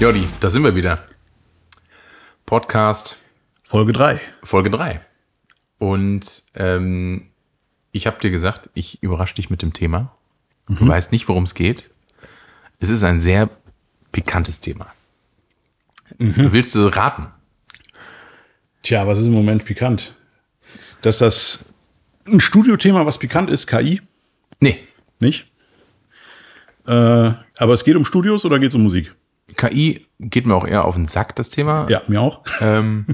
Jodi, da sind wir wieder. Podcast Folge 3. Folge 3. Und ähm, ich habe dir gesagt, ich überrasche dich mit dem Thema. Du weißt nicht, worum es geht. Es ist ein sehr pikantes Thema. Willst du raten? Tja, was ist im Moment pikant? Dass das ein Studiothema, was pikant ist, KI, Nee, nicht? Äh, aber es geht um Studios oder geht es um Musik? KI geht mir auch eher auf den Sack, das Thema. Ja, mir auch. Ähm,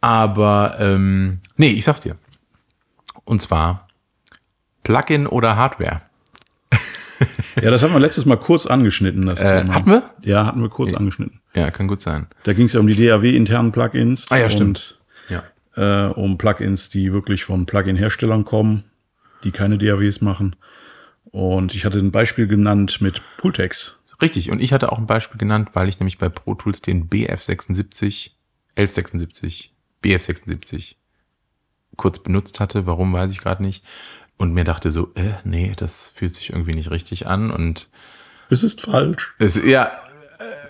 aber ähm, nee, ich sag's dir. Und zwar Plugin oder Hardware. Ja, das haben wir letztes Mal kurz angeschnitten, das Äh, Thema. hatten wir? Ja, hatten wir kurz angeschnitten. Ja, kann gut sein. Da ging es ja um die DAW-internen Plugins. Ah ja, stimmt. Ja. Äh, um Plugins, die wirklich von Plugin-Herstellern kommen, die keine DAWs machen. Und ich hatte ein Beispiel genannt mit Pultex. Richtig. Und ich hatte auch ein Beispiel genannt, weil ich nämlich bei Pro Tools den BF76, 1176, BF76 kurz benutzt hatte. Warum, weiß ich gerade nicht. Und mir dachte so, äh, nee, das fühlt sich irgendwie nicht richtig an. Und Es ist falsch. es, ja, äh,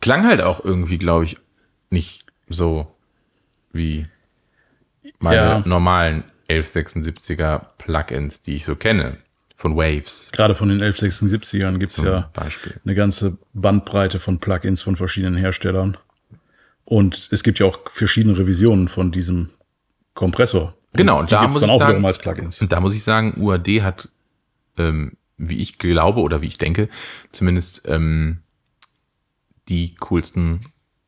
klang halt auch irgendwie, glaube ich, nicht so wie meine Ja. normalen 1176er Plugins, die ich so kenne. Von Waves Gerade von den 1176ern gibt es ja Beispiel. eine ganze Bandbreite von Plugins von verschiedenen Herstellern. Und es gibt ja auch verschiedene Revisionen von diesem Kompressor. Genau, und die da muss dann ich auch sagen- wiederum als Plugins. Und da muss ich sagen, UAD hat, ähm, wie ich glaube oder wie ich denke, zumindest ähm, die coolsten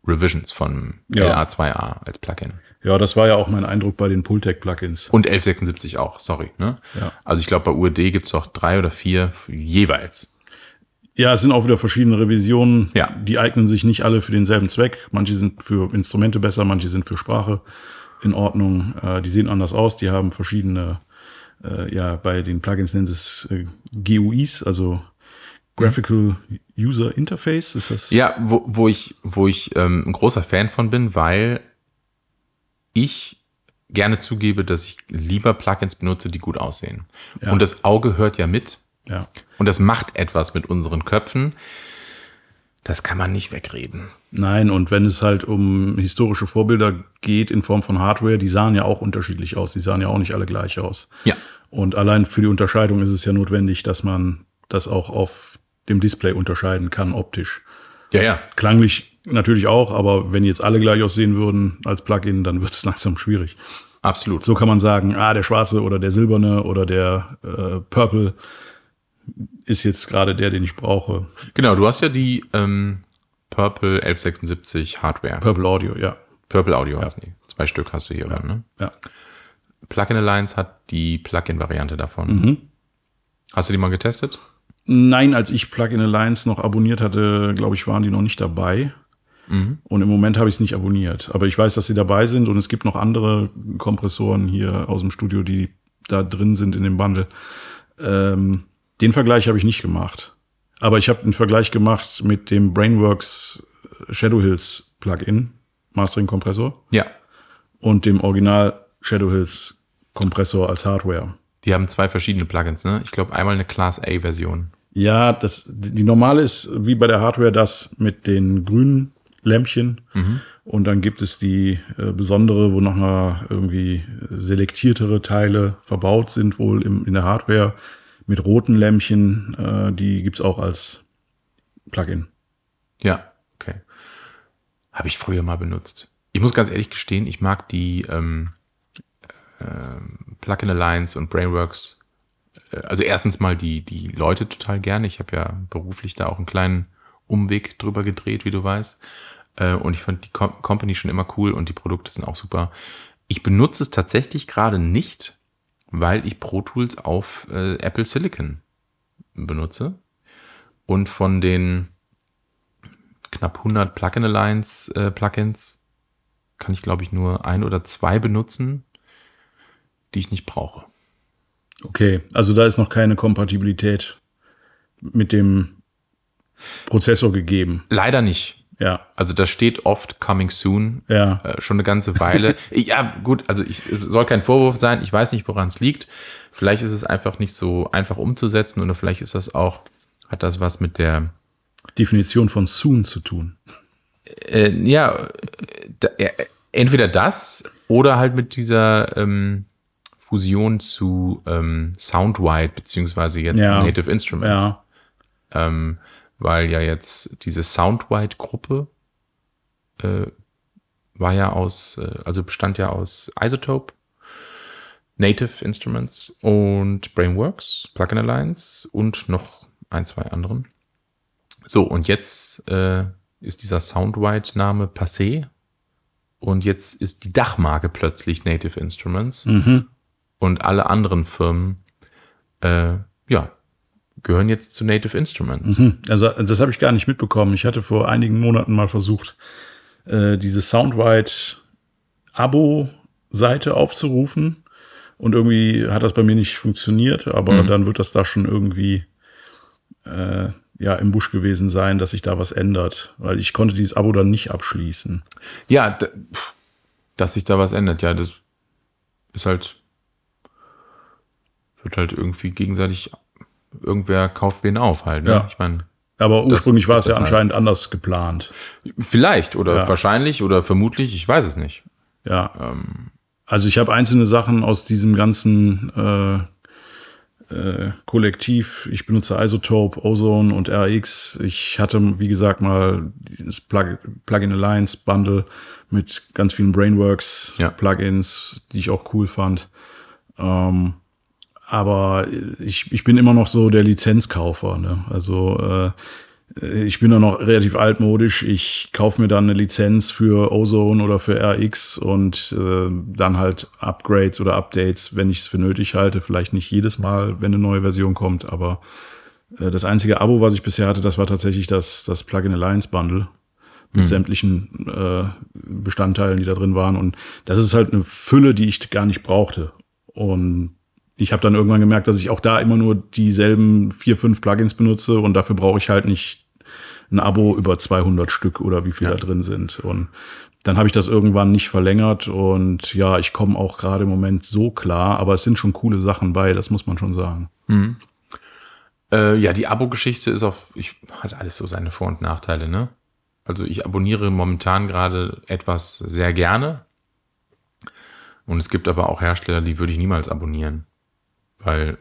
Revisions von Ja. LA2A als Plugin. Ja, das war ja auch mein Eindruck bei den Pultec-Plugins. Und 1176 auch, sorry. Ne? Ja. Also ich glaube, bei UAD gibt's doch drei oder vier jeweils. Ja, es sind auch wieder verschiedene Revisionen. Ja. Die eignen sich nicht alle für denselben Zweck. Manche sind für Instrumente besser, manche sind für Sprache in Ordnung. Äh, die sehen anders aus. Die haben verschiedene, äh, ja, bei den Plugins nennen sie es äh, GUIs, also Graphical User Interface. Ist das? Ja, wo, wo ich, wo ich ähm, ein großer Fan von bin, weil ich gerne zugebe, dass ich lieber Plugins benutze, die gut aussehen. Ja. Und das Auge hört ja mit. Ja. Und das macht etwas mit unseren Köpfen. Das kann man nicht wegreden. Nein, und wenn es halt um historische Vorbilder geht in Form von Hardware, die sahen ja auch unterschiedlich aus. Die sahen ja auch nicht alle gleich aus. Ja. Und allein für die Unterscheidung ist es ja notwendig, dass man das auch auf dem Display unterscheiden kann, optisch. Ja, ja. Klanglich natürlich auch, aber wenn jetzt alle gleich aussehen würden als Plugin, dann wird es langsam schwierig. Absolut. So kann man sagen, ah, der schwarze oder der silberne oder der äh, Purple ist jetzt gerade der, den ich brauche. Genau, du hast ja die ähm, Purple 1176 Hardware. Purple Audio, ja. Purple Audio heißen die. Zwei Stück hast du hier, oder, ne? ja. Plugin Alliance hat die Plugin-Variante davon. Mhm. Hast du die mal getestet? Nein, als ich Plugin Alliance noch abonniert hatte, glaube ich, waren die noch nicht dabei. Und im Moment habe ich es nicht abonniert. Aber ich weiß, dass sie dabei sind und es gibt noch andere Kompressoren hier aus dem Studio, die da drin sind in dem Bundle. Ähm, den Vergleich habe ich nicht gemacht. Aber ich habe einen Vergleich gemacht mit dem Brainworks Shadow Hills Plugin, Mastering Kompressor, Ja. und dem Original Shadow Hills Kompressor als Hardware. Die haben zwei verschiedene Plugins, ne? Ich glaube, einmal eine Class A-Version. Ja, das, die normale ist wie bei der Hardware das mit den grünen Lämpchen. Und dann gibt es die äh, besondere, wo noch mal irgendwie selektiertere Teile verbaut sind, wohl im, in der Hardware mit roten Lämpchen. Äh, die gibt's auch als Plugin. Ja, okay. Habe ich früher mal benutzt. Ich muss ganz ehrlich gestehen, ich mag die ähm, ähm, Plugin Alliance und Brainworks. äh, Also erstens mal die, die Leute total gerne. Ich habe ja beruflich da auch einen kleinen Umweg drüber gedreht, wie du weißt. Äh, Und ich fand die Com Company schon immer cool und die Produkte sind auch super. Ich benutze es tatsächlich gerade nicht, weil ich Pro Tools auf äh, Apple Silicon benutze. Und von den knapp 100 Plugin Alliance äh, Plugins kann ich, glaube ich, nur ein oder zwei benutzen, die ich nicht brauche. Okay, also da ist noch keine Kompatibilität mit dem Prozessor gegeben. Leider nicht. Ja, Also da steht oft coming soon. ja. Äh, schon eine ganze Weile. ja, gut, also ich, es soll kein Vorwurf sein. Ich weiß nicht, woran es liegt. Vielleicht ist es einfach nicht so einfach umzusetzen oder vielleicht ist das auch, hat das was mit der Definition von soon zu tun. Äh, ja, da, ja, entweder das oder halt mit dieser ähm, Fusion zu ähm, Soundwide beziehungsweise jetzt Ja. Native Instruments. Ja. Ähm, weil ja jetzt diese Soundwide-Gruppe äh, war ja aus, äh, also bestand ja aus Isotope, Native Instruments und Brainworks, Plugin Alliance und noch ein, zwei anderen. So, und jetzt äh, ist dieser Soundwide-Name passé und jetzt ist die Dachmarke plötzlich Native Instruments Mhm. und alle anderen Firmen, äh, ja, gehören jetzt zu Native Instruments. Hm, Also das habe ich gar nicht mitbekommen. Ich hatte vor einigen Monaten mal versucht, äh, diese Soundwide-Abo-Seite aufzurufen. Und irgendwie hat das bei mir nicht funktioniert, aber Mhm. dann wird das da schon irgendwie äh, ja im Busch gewesen sein, dass sich da was ändert. Weil ich konnte dieses Abo dann nicht abschließen. Ja, dass sich da was ändert, ja, das ist halt, wird halt irgendwie gegenseitig, irgendwer kauft wen auf halt, ne? Ja. Ich meine, Aber ursprünglich war es ja halt. anscheinend anders geplant. vielleicht oder Ja. wahrscheinlich oder vermutlich, ich weiß es nicht. Ja. Ähm. Also ich habe einzelne Sachen aus diesem ganzen äh, äh, Kollektiv. Ich benutze Isotope, Ozone und RX. Ich hatte, wie gesagt, mal das Plug Plugin Alliance Bundle mit ganz vielen Brainworks Ja. Plugins, die ich auch cool fand. Ähm, aber ich, ich bin immer noch so der Lizenzkaufer. Ne? Also äh, ich bin da noch relativ altmodisch. Ich kaufe mir dann eine Lizenz für Ozone oder für RX und äh, dann halt Upgrades oder Updates, wenn ich es für nötig halte. Vielleicht nicht jedes Mal, wenn eine neue Version kommt, aber äh, das einzige Abo, was ich bisher hatte, das war tatsächlich das, das Plugin Alliance Bundle mit sämtlichen äh, Bestandteilen, die da drin waren. Und das ist halt eine Fülle, die ich gar nicht brauchte. Und ich habe dann irgendwann gemerkt, dass ich auch da immer nur dieselben vier, fünf Plugins benutze und dafür brauche ich halt nicht ein Abo über 200 Stück oder wie viel Ja. da drin sind. Und dann habe ich das irgendwann nicht verlängert und ja, ich komme auch gerade im Moment so klar, aber es sind schon coole Sachen bei, das muss man schon sagen. Äh, ja, die Abo-Geschichte ist auf, ich, hat alles so seine Vor- und Nachteile, ne? Also ich abonniere momentan gerade etwas sehr gerne. Und es gibt aber auch Hersteller, die würde ich niemals abonnieren. Weil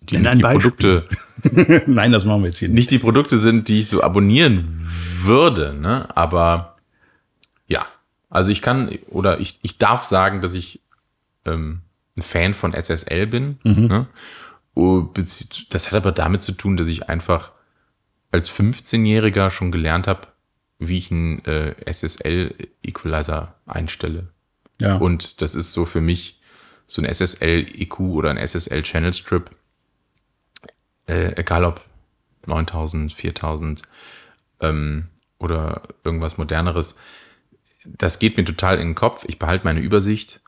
die, Nenn nicht die. Produkte, Nein, das machen wir jetzt hier nicht. nicht die Produkte sind, die ich so abonnieren würde, ne? Aber ja, also ich kann oder ich, ich darf sagen, dass ich ähm, ein Fan von SSL bin. Ne? Oh, Das hat aber damit zu tun, dass ich einfach als 15-Jähriger schon gelernt habe, wie ich einen äh, SSL-Equalizer einstelle. Ja. Und das ist so für mich so ein SSL-EQ oder ein SSL-Channel-Strip. Äh, egal ob 9000, 4000 ähm, oder irgendwas moderneres. Das geht mir total in den Kopf. Ich behalte meine Übersicht,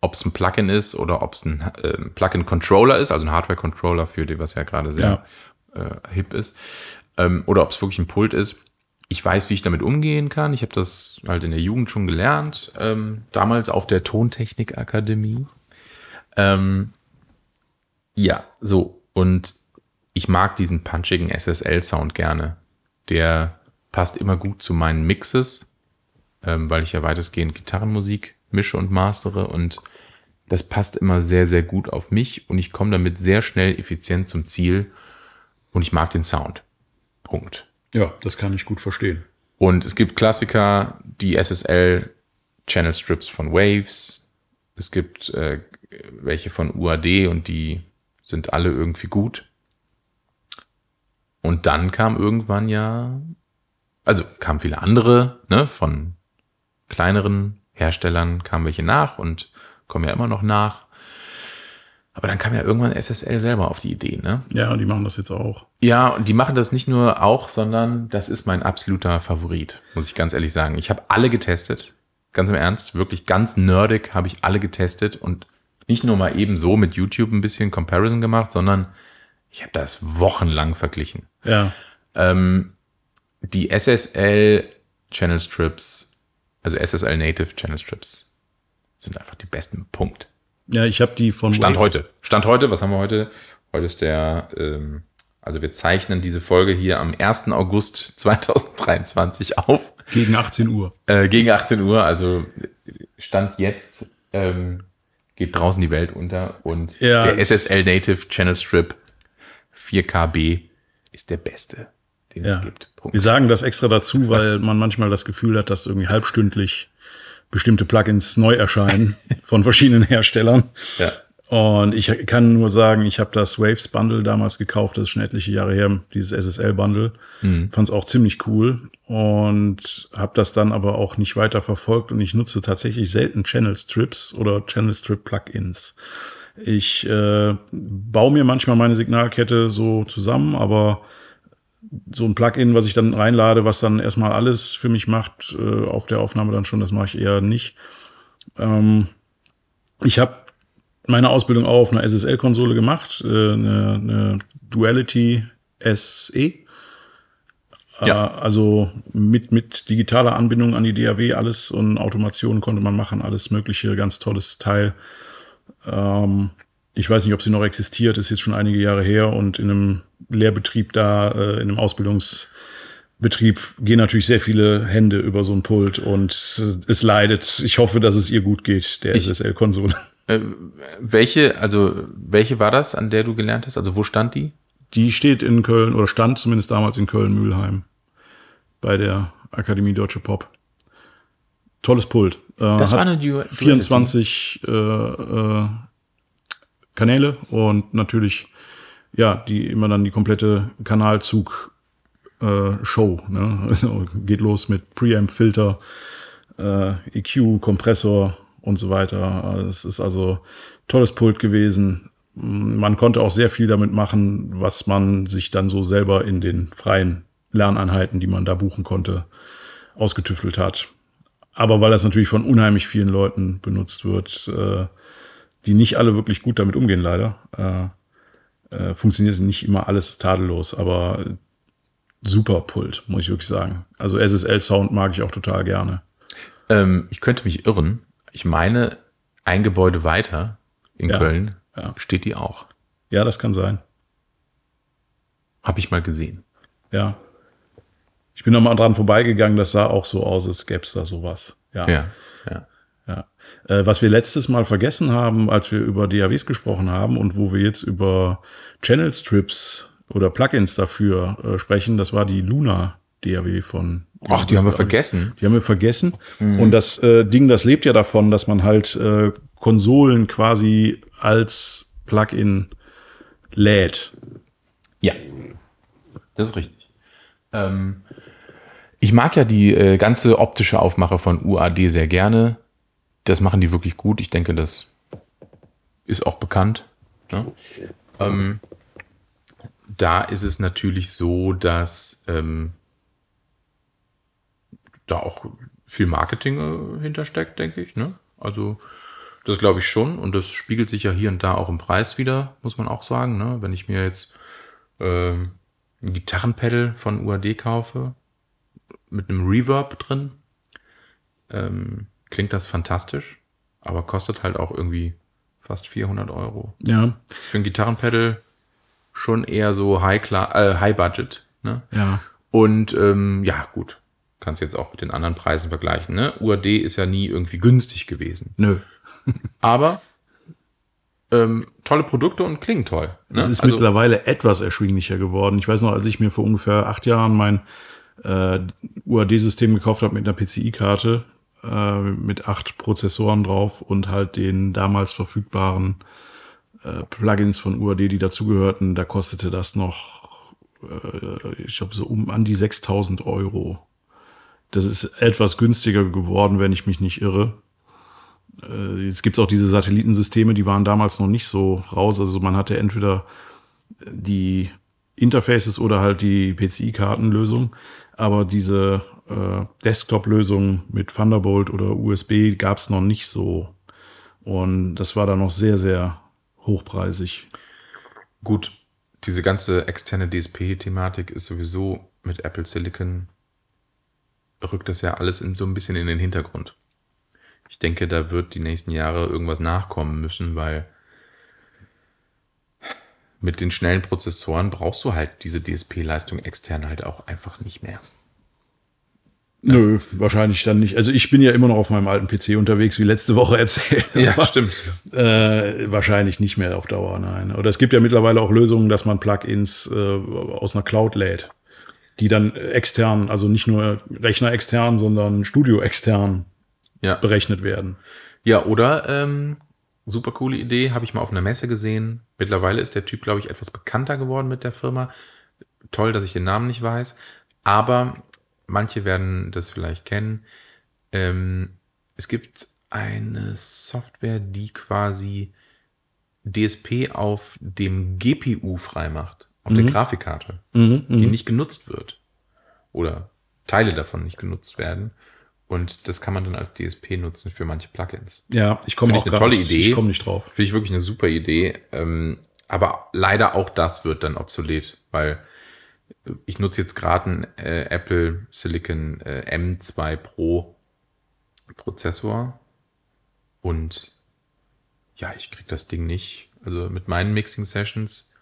ob es ein Plugin ist oder ob es ein äh, Plugin-Controller ist, also ein Hardware-Controller für die, was ja gerade sehr äh, hip ist, ähm, oder ob es wirklich ein Pult ist. Ich weiß, wie ich damit umgehen kann. Ich habe das halt in der Jugend schon gelernt, ähm, damals auf der Tontechnik-Akademie. Ähm, ja, so. Und ich mag diesen punchigen SSL-Sound gerne. Der passt immer gut zu meinen Mixes, ähm, weil ich ja weitestgehend Gitarrenmusik mische und mastere und das passt immer sehr, sehr gut auf mich und ich komme damit sehr schnell effizient zum Ziel und ich mag den Sound. Punkt. Ja, das kann ich gut verstehen. Und es gibt Klassiker, die SSL Channel Strips von Waves. Es gibt äh, welche von UAD und die sind alle irgendwie gut. Und dann kam irgendwann ja, also kamen viele andere, ne, von kleineren Herstellern kamen welche nach und kommen ja immer noch nach. Aber dann kam ja irgendwann SSL selber auf die Idee, ne? Ja, die machen das jetzt auch. Ja, und die machen das nicht nur auch, sondern das ist mein absoluter Favorit, muss ich ganz ehrlich sagen. Ich habe alle getestet, ganz im Ernst, wirklich ganz nerdig habe ich alle getestet und nicht nur mal eben so mit YouTube ein bisschen Comparison gemacht, sondern ich habe das wochenlang verglichen. Ja. Ähm, die SSL Channel Strips, also SSL Native Channel Strips, sind einfach die besten. Punkt. Ja, ich habe die von Stand Waves- heute. Stand heute, was haben wir heute? Heute ist der ähm, Also wir zeichnen diese Folge hier am 1. August 2023 auf. Gegen 18 Uhr. Äh, gegen 18 Uhr, also Stand jetzt ähm, geht draußen die Welt unter und Ja, der es- SSL Native Channel Strip 4KB ist der beste, den es Ja. gibt. Punkt. Wir sagen das extra dazu, weil man manchmal das Gefühl hat, dass irgendwie halbstündlich bestimmte Plugins neu erscheinen von verschiedenen Herstellern. Ja. Und ich kann nur sagen, ich habe das Waves Bundle damals gekauft, das ist schon etliche Jahre her, dieses SSL Bundle. Fand es auch ziemlich cool und habe das dann aber auch nicht weiter verfolgt und ich nutze tatsächlich selten Channel Strips oder Channel Strip Plugins. Ich äh, baue mir manchmal meine Signalkette so zusammen, aber so ein Plugin, was ich dann reinlade, was dann erstmal alles für mich macht, äh, auf der Aufnahme dann schon, das mache ich eher nicht. Ähm, ich habe meine Ausbildung auch auf einer SSL-Konsole gemacht, äh, eine, eine Duality SE. Ja. Äh, also mit, mit digitaler Anbindung an die DAW alles und Automation konnte man machen, alles mögliche, ganz tolles Teil. Ähm, ich weiß nicht, ob sie noch existiert, ist jetzt schon einige Jahre her und in einem Lehrbetrieb da, äh, in einem Ausbildungsbetrieb gehen natürlich sehr viele Hände über so ein Pult und es leidet. Ich hoffe, dass es ihr gut geht, der SSL-Konsole. Äh, welche, also welche war das, an der du gelernt hast? Also wo stand die? Die steht in Köln oder stand zumindest damals in Köln-Mühlheim bei der Akademie Deutsche Pop. Tolles Pult. Äh, Das war eine Du- 24 äh, äh, Kanäle und natürlich ja die immer dann die komplette Kanalzug äh, Show. Ne? Also geht los mit Preamp, Filter, äh, EQ, Kompressor und so weiter. Es ist also tolles Pult gewesen. Man konnte auch sehr viel damit machen, was man sich dann so selber in den freien Lerneinheiten, die man da buchen konnte, ausgetüftelt hat. Aber weil das natürlich von unheimlich vielen Leuten benutzt wird, äh, die nicht alle wirklich gut damit umgehen, leider, äh, äh, funktioniert nicht immer alles tadellos, aber super Pult, muss ich wirklich sagen. Also SSL-Sound mag ich auch total gerne. Ähm, ich könnte mich irren. Ich meine, ein Gebäude weiter in Ja, Köln ja. steht die auch. Ja, das kann sein. Habe ich mal gesehen. Ja. Ich bin noch mal dran vorbeigegangen, das sah auch so aus, als gäbe es da sowas. Ja. Ja, ja. Äh, was wir letztes Mal vergessen haben, als wir über DAWs gesprochen haben und wo wir jetzt über Channel Strips oder Plugins dafür äh, sprechen, das war die Luna DAW von. Ach, die haben wir vergessen. Die haben wir vergessen. Und das äh, Ding, das lebt ja davon, dass man halt äh, Konsolen quasi als Plugin lädt. Ja, das ist richtig. Ähm, ich mag ja die äh, ganze optische Aufmache von UAD sehr gerne. Das machen die wirklich gut. Ich denke, das ist auch bekannt. Ne? Ähm, da ist es natürlich so, dass ähm, da auch viel Marketing äh, hintersteckt, denke ich. Ne? Also das glaube ich schon. Und das spiegelt sich ja hier und da auch im Preis wieder, muss man auch sagen. Ne? Wenn ich mir jetzt ähm, ein Gitarrenpedal von UAD kaufe, mit einem Reverb drin, ähm, klingt das fantastisch, aber kostet halt auch irgendwie fast 400 Euro. Ja. Ist für ein Gitarrenpedal schon eher so High, äh, High Budget. Ne? Ja. Und ähm, ja, gut, kannst jetzt auch mit den anderen Preisen vergleichen. Ne? UAD ist ja nie irgendwie günstig gewesen. Nö. Aber ähm, tolle Produkte und klingen toll. Ne? Es ist Also- mittlerweile etwas erschwinglicher geworden. Ich weiß noch, als ich mir vor ungefähr acht Jahren mein äh, UAD-System gekauft habe mit einer PCI-Karte, äh, mit acht Prozessoren drauf und halt den damals verfügbaren äh, Plugins von UAD, die dazugehörten, da kostete das noch, äh, ich glaube, so um an die 6000 Euro. Das ist etwas günstiger geworden, wenn ich mich nicht irre. Äh, Jetzt gibt's auch diese Satellitensysteme, die waren damals noch nicht so raus. Also man hatte entweder die Interfaces oder halt die PCI-Kartenlösung. Aber diese äh, Desktop-Lösung mit Thunderbolt oder USB gab's noch nicht so. Und das war dann noch sehr, sehr hochpreisig. Gut, diese ganze externe DSP-Thematik ist sowieso mit Apple Silicon, rückt das ja alles in, so ein bisschen in den Hintergrund. Ich denke, da wird die nächsten Jahre irgendwas nachkommen müssen, weil mit den schnellen Prozessoren brauchst du halt diese DSP-Leistung extern halt auch einfach nicht mehr. Nö, wahrscheinlich dann nicht. Also ich bin ja immer noch auf meinem alten PC unterwegs, wie letzte Woche erzählt. Ja, Aber, stimmt. Äh, wahrscheinlich nicht mehr auf Dauer, nein. Oder es gibt ja mittlerweile auch Lösungen, dass man Plugins äh, aus einer Cloud lädt, die dann extern, also nicht nur Rechner extern, sondern Studio extern Ja. berechnet werden. Ja, oder ähm, super coole Idee, habe ich mal auf einer Messe gesehen. Mittlerweile ist der Typ, glaube ich, etwas bekannter geworden mit der Firma. Toll, dass ich den Namen nicht weiß. Aber manche werden das vielleicht kennen. Ähm, es gibt eine Software, die quasi DSP auf dem GPU freimacht, auf der Grafikkarte, Mhm, die nicht genutzt wird. Oder Teile davon nicht genutzt werden. Und das kann man dann als DSP nutzen für manche Plugins. Ja, ich komme auch eine tolle nicht, Idee. Ich komme nicht drauf. Finde ich wirklich eine super Idee. Ähm, aber leider auch das wird dann obsolet, weil ich nutze jetzt gerade einen äh, Apple Silicon äh, M2 Pro Prozessor und ja, ich kriege das Ding nicht. Also mit meinen Mixing Sessions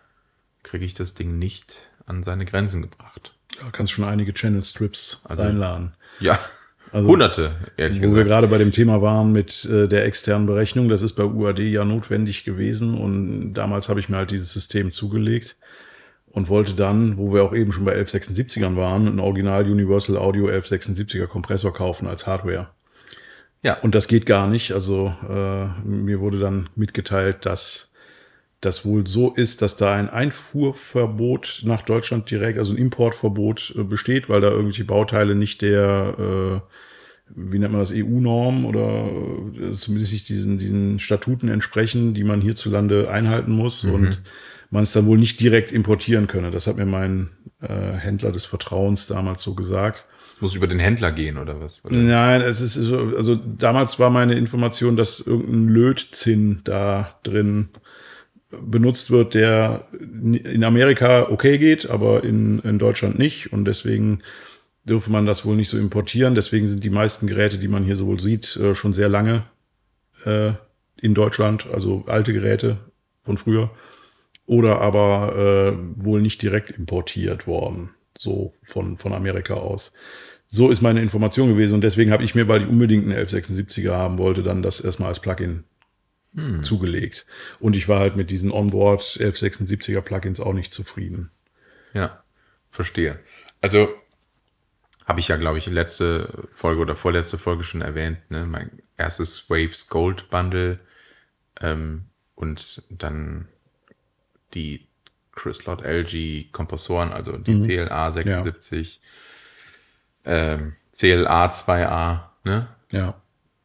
kriege ich das Ding nicht an seine Grenzen gebracht. Da kannst schon einige Channel Strips Also- reinladen. Ja, Also- hunderte, ehrlich Wo wir gesagt. gerade bei dem Thema waren mit äh, der externen Berechnung, das ist bei UAD ja notwendig gewesen und damals habe ich mir halt dieses System zugelegt und wollte dann, wo wir auch eben schon bei 1176ern waren, ein Original Universal Audio 1176er Kompressor kaufen als Hardware. Ja, Und das geht gar nicht. Also äh, mir wurde dann mitgeteilt, dass das wohl so ist, dass da ein Einfuhrverbot nach Deutschland direkt, also ein Importverbot äh, besteht, weil da irgendwelche Bauteile nicht der, äh, wie nennt man das, EU-Norm oder äh, zumindest nicht diesen, diesen Statuten entsprechen, die man hierzulande einhalten muss und man es dann wohl nicht direkt importieren könne. Das hat mir mein äh, Händler des Vertrauens damals so gesagt. es muss über den Händler gehen oder was? Oder? Nein, es ist so, also damals war meine Information, dass irgendein Lötzinn da drin benutzt wird, der in Amerika okay geht, aber in, in Deutschland nicht. Und deswegen dürfe man das wohl nicht so importieren. Deswegen sind die meisten Geräte, die man hier so wohl sieht, äh, schon sehr lange äh, in Deutschland, also alte Geräte von früher. Oder aber äh, wohl nicht direkt importiert worden, so von, von Amerika aus. So ist meine Information gewesen und deswegen habe ich mir, weil ich unbedingt einen 1176er haben wollte, dann das erstmal als Plugin zugelegt. Und ich war halt mit diesen Onboard 1176er Plugins auch nicht zufrieden. Ja, verstehe. Also habe ich ja, glaube ich, letzte Folge oder vorletzte Folge schon erwähnt. Ne? Mein erstes Waves Gold Bundle ähm, und dann die Chryslot LG Kompressoren, also die CLA 76, ähm, CLA 2A, ne? Ja.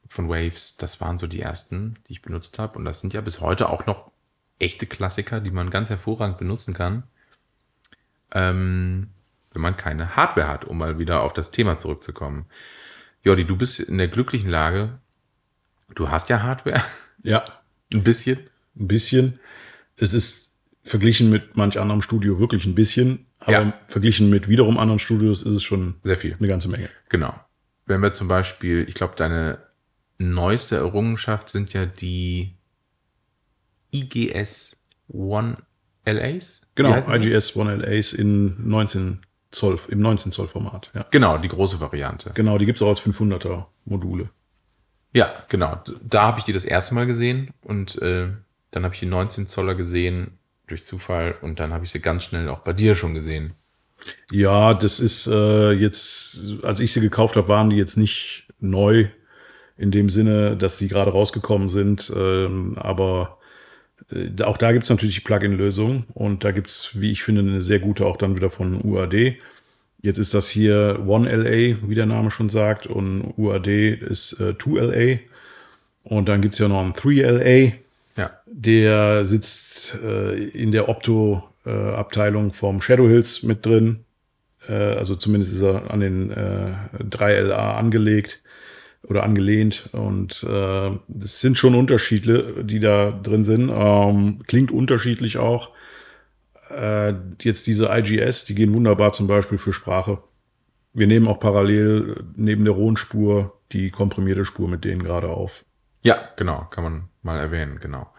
von Waves, das waren so die ersten, die ich benutzt habe. Und das sind ja bis heute auch noch echte Klassiker, die man ganz hervorragend benutzen kann, ähm, wenn man keine Hardware hat, um mal wieder auf das Thema zurückzukommen. Jordi, du bist in der glücklichen Lage, du hast ja Hardware, Ja, ein bisschen. ein bisschen. Es ist verglichen mit manch anderem Studio wirklich ein bisschen, aber Ja. verglichen mit wiederum anderen Studios ist es schon Sehr viel. eine ganze Menge. Genau. Wenn wir zum Beispiel, ich glaube, deine neueste Errungenschaft sind ja die IGS One LAs? Genau? IGS One LAs in 19 Zoll, im 19 Zoll Format. Ja. Genau, die große Variante. Genau, die gibt's auch als 500er Module. Ja, genau. Da habe ich die das erste Mal gesehen und äh, dann habe ich die 19 Zoller gesehen durch Zufall und dann habe ich sie ganz schnell auch bei dir schon gesehen. Ja, das ist äh, jetzt, als ich sie gekauft habe, waren die jetzt nicht neu in dem Sinne, dass sie gerade rausgekommen sind. Ähm, aber äh, auch da gibt's natürlich die Plugin-Lösung und da gibt's, wie ich finde, eine sehr gute auch dann wieder von UAD. Jetzt ist das hier One LA, wie der Name schon sagt, und UAD ist äh, 2LA. Und dann gibt's ja noch ein 3LA. Ja. Der sitzt äh, in der Opto-Abteilung vom Shadow Hills mit drin. Äh, also zumindest ist er an den äh, 3LA angelegt oder angelehnt. Und äh, das sind schon Unterschiede, die da drin sind. Ähm, klingt unterschiedlich auch. Äh, jetzt diese IGS, die gehen wunderbar zum Beispiel für Sprache. Wir nehmen auch parallel neben der rohen Spur die komprimierte Spur mit denen gerade auf. Ja, genau, kann man mal erwähnen, genau.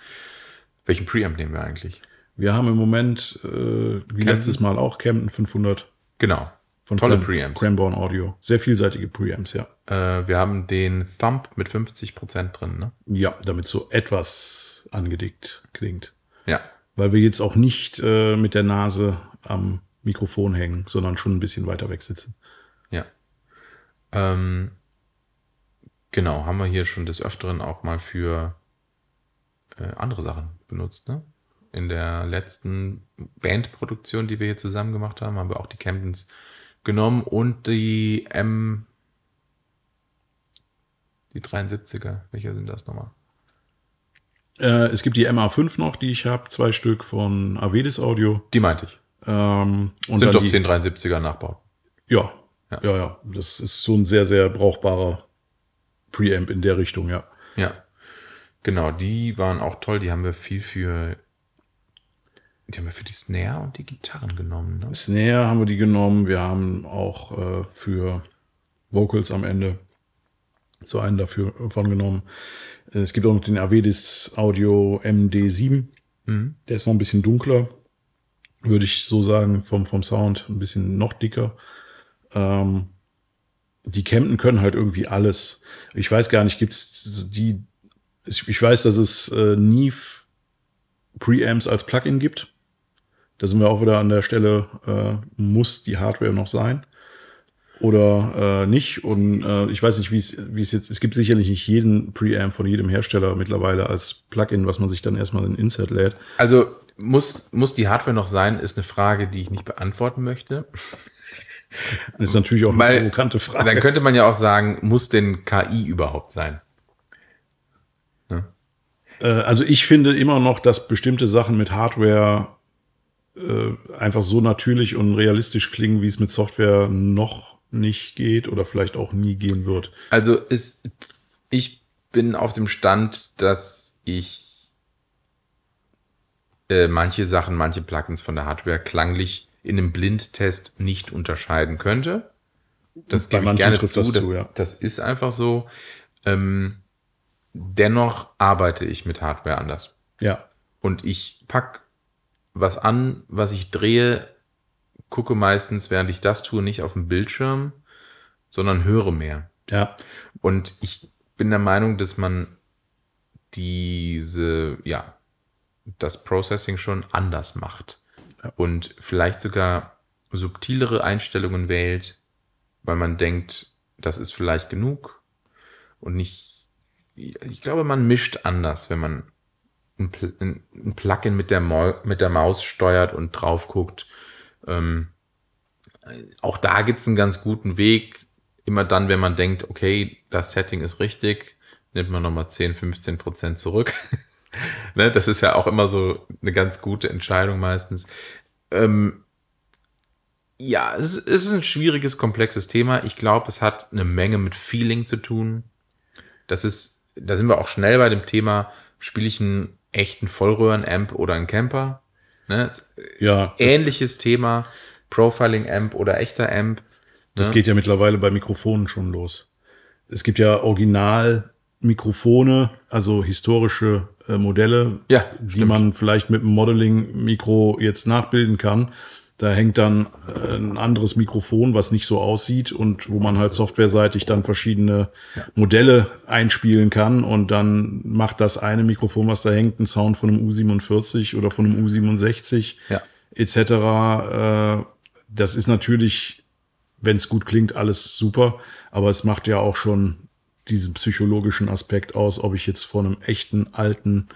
Welchen Preamp nehmen wir eigentlich? Wir haben im Moment, äh, wie Camden? letztes Mal auch, Camden 500 Genau. von Tolle Cran- Preamps. Cranbourne Audio. Sehr vielseitige Preamps, ja. Äh, wir haben den Thump mit 50% drin, ne? Ja, damit so etwas angedickt klingt. Ja. Weil wir jetzt auch nicht äh, mit der Nase am Mikrofon hängen, sondern schon ein bisschen weiter weg sitzen. Ja. Ähm, genau, haben wir hier schon des Öfteren auch mal für äh, andere Sachen benutzt, ne? In der letzten Bandproduktion, die wir hier zusammen gemacht haben, haben wir auch die Camdens genommen und die M. Die 73er. Welche sind das nochmal? Äh, es gibt die MA5 noch, die ich habe, zwei Stück von Avedis Audio. Die meinte ich. Ähm, und Sind doch die, 1073er Nachbau. Ja, Ja. ja, ja, Das ist so ein sehr, sehr brauchbarer Preamp in der Richtung, ja. Ja. Genau, die waren auch toll. Die haben wir viel für. Die haben wir für die Snare und die Gitarren genommen, ne? Snare haben wir die genommen. Wir haben auch äh, für Vocals am Ende so einen dafür von genommen. Äh, Es gibt auch noch den Avedis Audio MD7. Mhm. Der ist noch ein bisschen dunkler, würde ich so sagen, vom, vom Sound ein bisschen noch dicker. Ähm, die Camden können halt irgendwie alles. Ich weiß gar nicht, gibt's die, ich weiß, dass es äh, Neve Preamps als Plugin gibt. Da sind wir auch wieder an der Stelle, äh, muss die Hardware noch sein oder äh, nicht. Und äh, ich weiß nicht, wie es jetzt, es gibt sicherlich nicht jeden Preamp von jedem Hersteller mittlerweile als Plugin, was man sich dann erstmal in Insert lädt. Also muss, muss die Hardware noch sein, ist eine Frage, die ich nicht beantworten möchte. Das ist natürlich auch eine Weil- provokante Frage. Dann könnte man ja auch sagen, muss denn KI überhaupt sein? Äh, also ich finde immer noch, dass bestimmte Sachen mit Hardware äh, einfach so natürlich und realistisch klingen, wie es mit Software noch nicht geht oder vielleicht auch nie gehen wird. Also ist, ich bin auf dem Stand, dass ich äh, manche Sachen, manche Plugins von der Hardware klanglich in einem Blindtest nicht unterscheiden könnte. Das Bei gebe ich gerne zu. das Das, zu, ja. das ist einfach so. Ähm, dennoch arbeite ich mit Hardware anders. Ja, Und ich pack was an, was ich drehe, gucke meistens, während ich das tue, nicht auf dem Bildschirm, sondern höre mehr. ja, Und ich bin der Meinung, dass man diese, ja, das Processing schon anders macht. Und vielleicht sogar subtilere Einstellungen wählt, weil man denkt, das ist vielleicht genug. Und nicht, ich glaube, man mischt anders, wenn man ein, Pl- ein, ein Plugin mit der, mit der Maus steuert und drauf guckt. Ähm, auch da gibt es einen ganz guten Weg. Immer dann, wenn man denkt, okay, das Setting ist richtig, nimmt man nochmal 10, 15 Prozent zurück. ne, das ist ja auch immer so eine ganz gute Entscheidung meistens. Ähm, ja, es, es ist ein schwieriges, komplexes Thema. Ich glaube, es hat eine Menge mit Feeling zu tun. Das ist, da sind wir auch schnell bei dem Thema, spiele ich einen echten Vollröhren-Amp oder einen Camper? Ne? ja. Ähnliches Thema, Profiling-Amp oder echter Amp. das ne? geht ja mittlerweile bei Mikrofonen schon los. Es gibt ja Original-Mikrofone, also historische äh, Modelle, Ja, die stimmt. man vielleicht mit einem Modeling-Mikro jetzt nachbilden kann. Da hängt dann äh, ein anderes Mikrofon, was nicht so aussieht und wo man halt softwareseitig dann verschiedene Modelle einspielen kann und dann macht das eine Mikrofon, was da hängt, einen Sound von einem U47 oder von einem U67 Ja. etc. Äh, das ist natürlich, wenn es gut klingt, alles super, aber es macht ja auch schon diesen psychologischen Aspekt aus, ob ich jetzt vor einem echten alten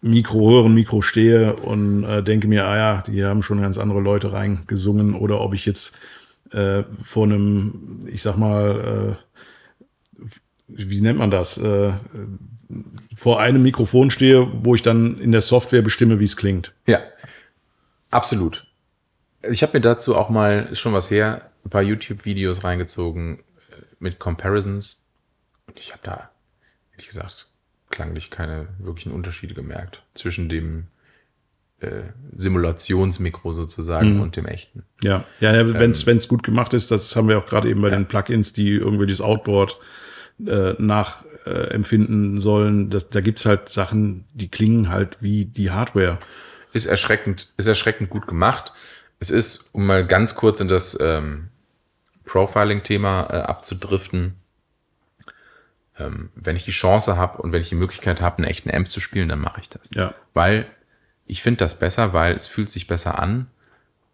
Mikro, höheren Mikro stehe und äh, denke mir, ah ja, die haben schon ganz andere Leute reingesungen oder ob ich jetzt äh, vor einem, ich sag mal, äh, wie nennt man das, äh, vor einem Mikrofon stehe, wo ich dann in der Software bestimme, wie es klingt. Ja, absolut. Ich habe mir dazu auch mal, ist schon was her, ein paar YouTube-Videos reingezogen äh, mit Comparisons. Ich habe da, ehrlich gesagt, klanglich keine wirklichen Unterschiede gemerkt zwischen dem äh, Simulationsmikro sozusagen und dem echten. Ja, ja, ja wenn es gut gemacht ist, das haben wir auch gerade eben bei den Plugins, die irgendwie das Outboard äh, nachempfinden äh, sollen. Das, da gibt's halt Sachen, die klingen halt wie die Hardware. ist erschreckend, ist erschreckend gut gemacht. Es ist, um mal ganz kurz in das ähm, Profiling-Thema äh, abzudriften, ähm, wenn ich die Chance habe und wenn ich die Möglichkeit habe, einen echten Amp zu spielen, dann mache ich das. Ja. Weil ich finde das besser, weil es fühlt sich besser an.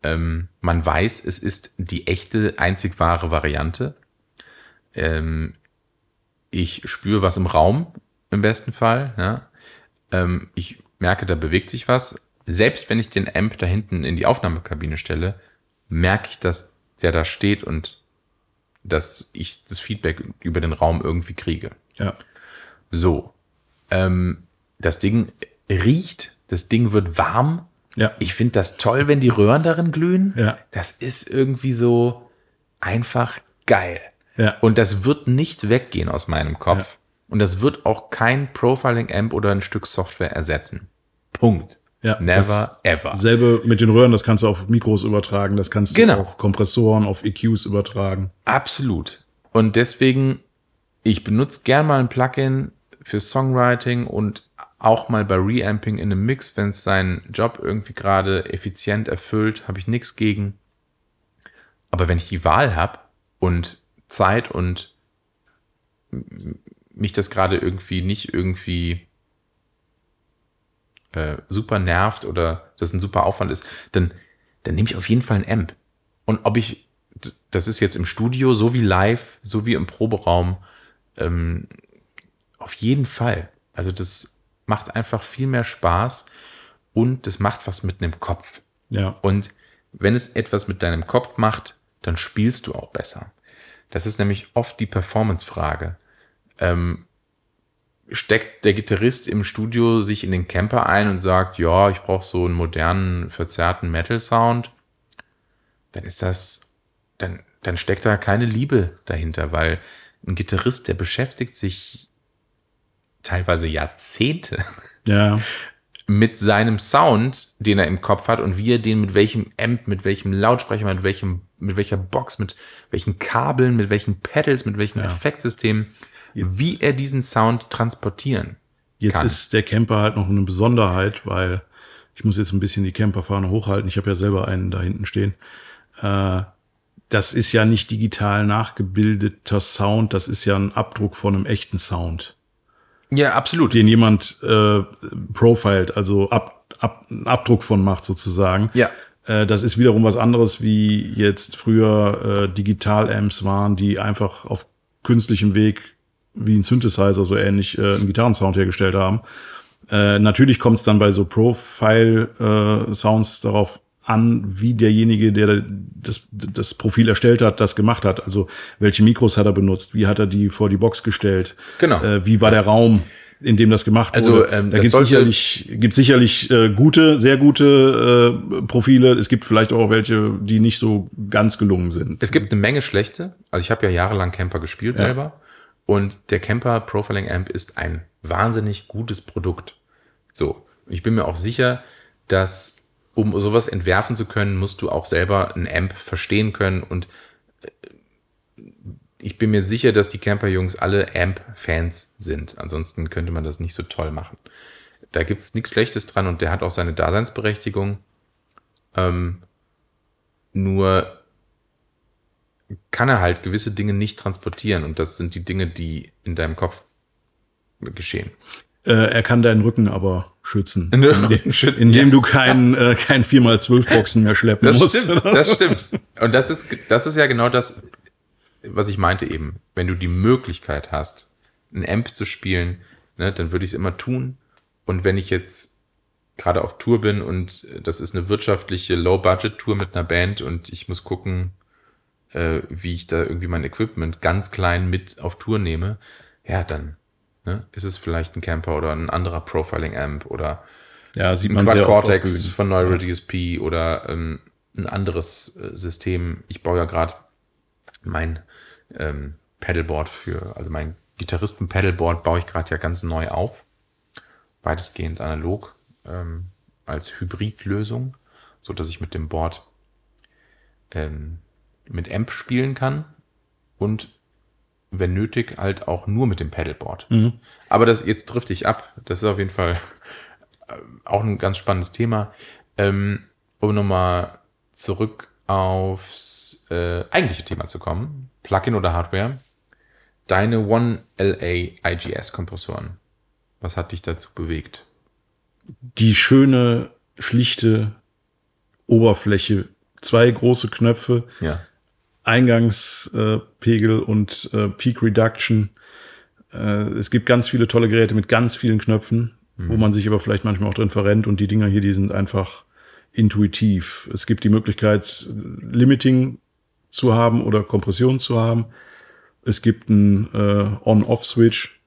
Ähm, man weiß, es ist die echte, einzig wahre Variante. Ähm, ich spüre was im Raum, im besten Fall. Ja. Ähm, ich merke, da bewegt sich was. Selbst wenn ich den Amp da hinten in die Aufnahmekabine stelle, merke ich, dass der da steht und dass ich das Feedback über den Raum irgendwie kriege. Ja. So. Ähm, das Ding riecht, das Ding wird warm. Ja. Ich finde das toll, wenn die Röhren darin glühen. Ja. Das ist irgendwie so einfach geil. Ja. Und das wird nicht weggehen aus meinem Kopf. Ja. Und das wird auch kein Profiling-Amp oder ein Stück Software ersetzen. Punkt. Ja, Never ever. Selbe mit den Röhren, das kannst du auf Mikros übertragen, das kannst du Genau. auf Kompressoren, auf EQs übertragen. Absolut. Und deswegen, ich benutze gern mal ein Plugin für Songwriting und auch mal bei Reamping in einem Mix, wenn es seinen Job irgendwie gerade effizient erfüllt, habe ich nichts gegen. Aber wenn ich die Wahl habe und Zeit und mich das gerade irgendwie nicht irgendwie äh, super nervt oder das ein super Aufwand ist, dann, dann nehme ich auf jeden Fall ein Amp. Und ob ich, das ist jetzt im Studio, so wie live, so wie im Proberaum, ähm, auf jeden Fall. Also das macht einfach viel mehr Spaß und das macht was mit einem Kopf. Ja. Und wenn es etwas mit deinem Kopf macht, dann spielst du auch besser. Das ist nämlich oft die Performance-Frage. Ähm, steckt der Gitarrist im Studio sich in den Camper ein und sagt, ja, ich brauche so einen modernen, verzerrten Metal-Sound, dann ist das, dann, dann steckt da keine Liebe dahinter, weil ein Gitarrist, der beschäftigt sich teilweise Jahrzehnte Ja. mit seinem Sound, den er im Kopf hat und wie er den mit welchem Amp, mit welchem Lautsprecher, mit welchem, mit welcher Box, mit welchen Kabeln, mit welchen Pedals, mit welchen Ja. Effektsystemen, wie er diesen Sound transportieren. Jetzt kann. ist der Camper halt noch eine Besonderheit, weil ich muss jetzt ein bisschen die Camperfahne hochhalten. Ich habe ja selber einen da hinten stehen. Äh, das ist ja nicht digital nachgebildeter Sound, das ist ja ein Abdruck von einem echten Sound, Ja, absolut. den jemand äh, profiled, also ab, ab, einen Abdruck von macht sozusagen. Ja. Äh, das ist wiederum was anderes, wie jetzt früher äh, Digital-Amps waren, die einfach auf künstlichem Weg wie ein Synthesizer so ähnlich äh, einen Gitarrensound hergestellt haben. Äh, natürlich kommt es dann bei so Profile-Sounds darauf an, wie derjenige, der das, das Profil erstellt hat, das gemacht hat. Also welche Mikros hat er benutzt, wie hat er die vor die Box gestellt, Genau. äh, wie war der Raum, in dem das gemacht Also, wurde. ähm, da gibt sicherlich, gibt sicherlich äh, gute, sehr gute äh, Profile. Es gibt vielleicht auch welche, die nicht so ganz gelungen sind. Es gibt eine Menge schlechte. Also ich habe ja jahrelang Camper gespielt Ja. selber. Und der Camper Profiling Amp ist ein wahnsinnig gutes Produkt. So. Ich bin mir auch sicher, dass um sowas entwerfen zu können, musst du auch selber ein Amp verstehen können. Und äh, ich bin mir sicher, dass die Camper-Jungs alle Amp-Fans sind. Ansonsten könnte man das nicht so toll machen. Da gibt es nichts Schlechtes dran und der hat auch seine Daseinsberechtigung. Ähm, nur kann er halt gewisse Dinge nicht transportieren und das sind die Dinge, die in deinem Kopf geschehen. Äh, er kann deinen Rücken aber schützen. In Rücken schützen, indem ja. du kein, äh, kein 4x12 Boxen mehr schleppen Das musst. stimmt, das stimmt. Und das ist, das ist ja genau das, was ich meinte eben. Wenn du die Möglichkeit hast, ein Amp zu spielen, ne, dann würde ich es immer tun. Und wenn ich jetzt gerade auf Tour bin und das ist eine wirtschaftliche Low-Budget-Tour mit einer Band und ich muss gucken, äh, wie ich da irgendwie mein Equipment ganz klein mit auf Tour nehme, ja, dann ne, ist es vielleicht ein Camper oder ein anderer Profiling-Amp oder Ja, sieht man Quad Cortex von Neural DSP oder ähm, ein anderes äh, System. Ich baue ja gerade mein ähm, Pedalboard für, also mein Gitarristen-Pedalboard baue ich gerade ja ganz neu auf. Weitestgehend analog ähm, als Hybridlösung, so dass ich mit dem Board ähm, mit Amp spielen kann und wenn nötig halt auch nur mit dem Pedalboard. Mhm. Aber das jetzt trifft ich ab. Das ist auf jeden Fall auch ein ganz spannendes Thema. Ähm, um nochmal zurück aufs äh, eigentliche Thema zu kommen, Plugin oder Hardware. Deine One LA IGS Kompressoren. Was hat dich dazu bewegt? Die schöne, schlichte Oberfläche, zwei große Knöpfe, Ja. Eingangspegel und äh, Peak Reduction. Äh, es gibt ganz viele tolle Geräte mit ganz vielen Knöpfen, wo man sich aber vielleicht manchmal auch drin verrennt und die Dinger hier, die sind einfach intuitiv. Es gibt die Möglichkeit, Limiting zu haben oder Kompression zu haben. Es gibt einen äh, On-Off-Switch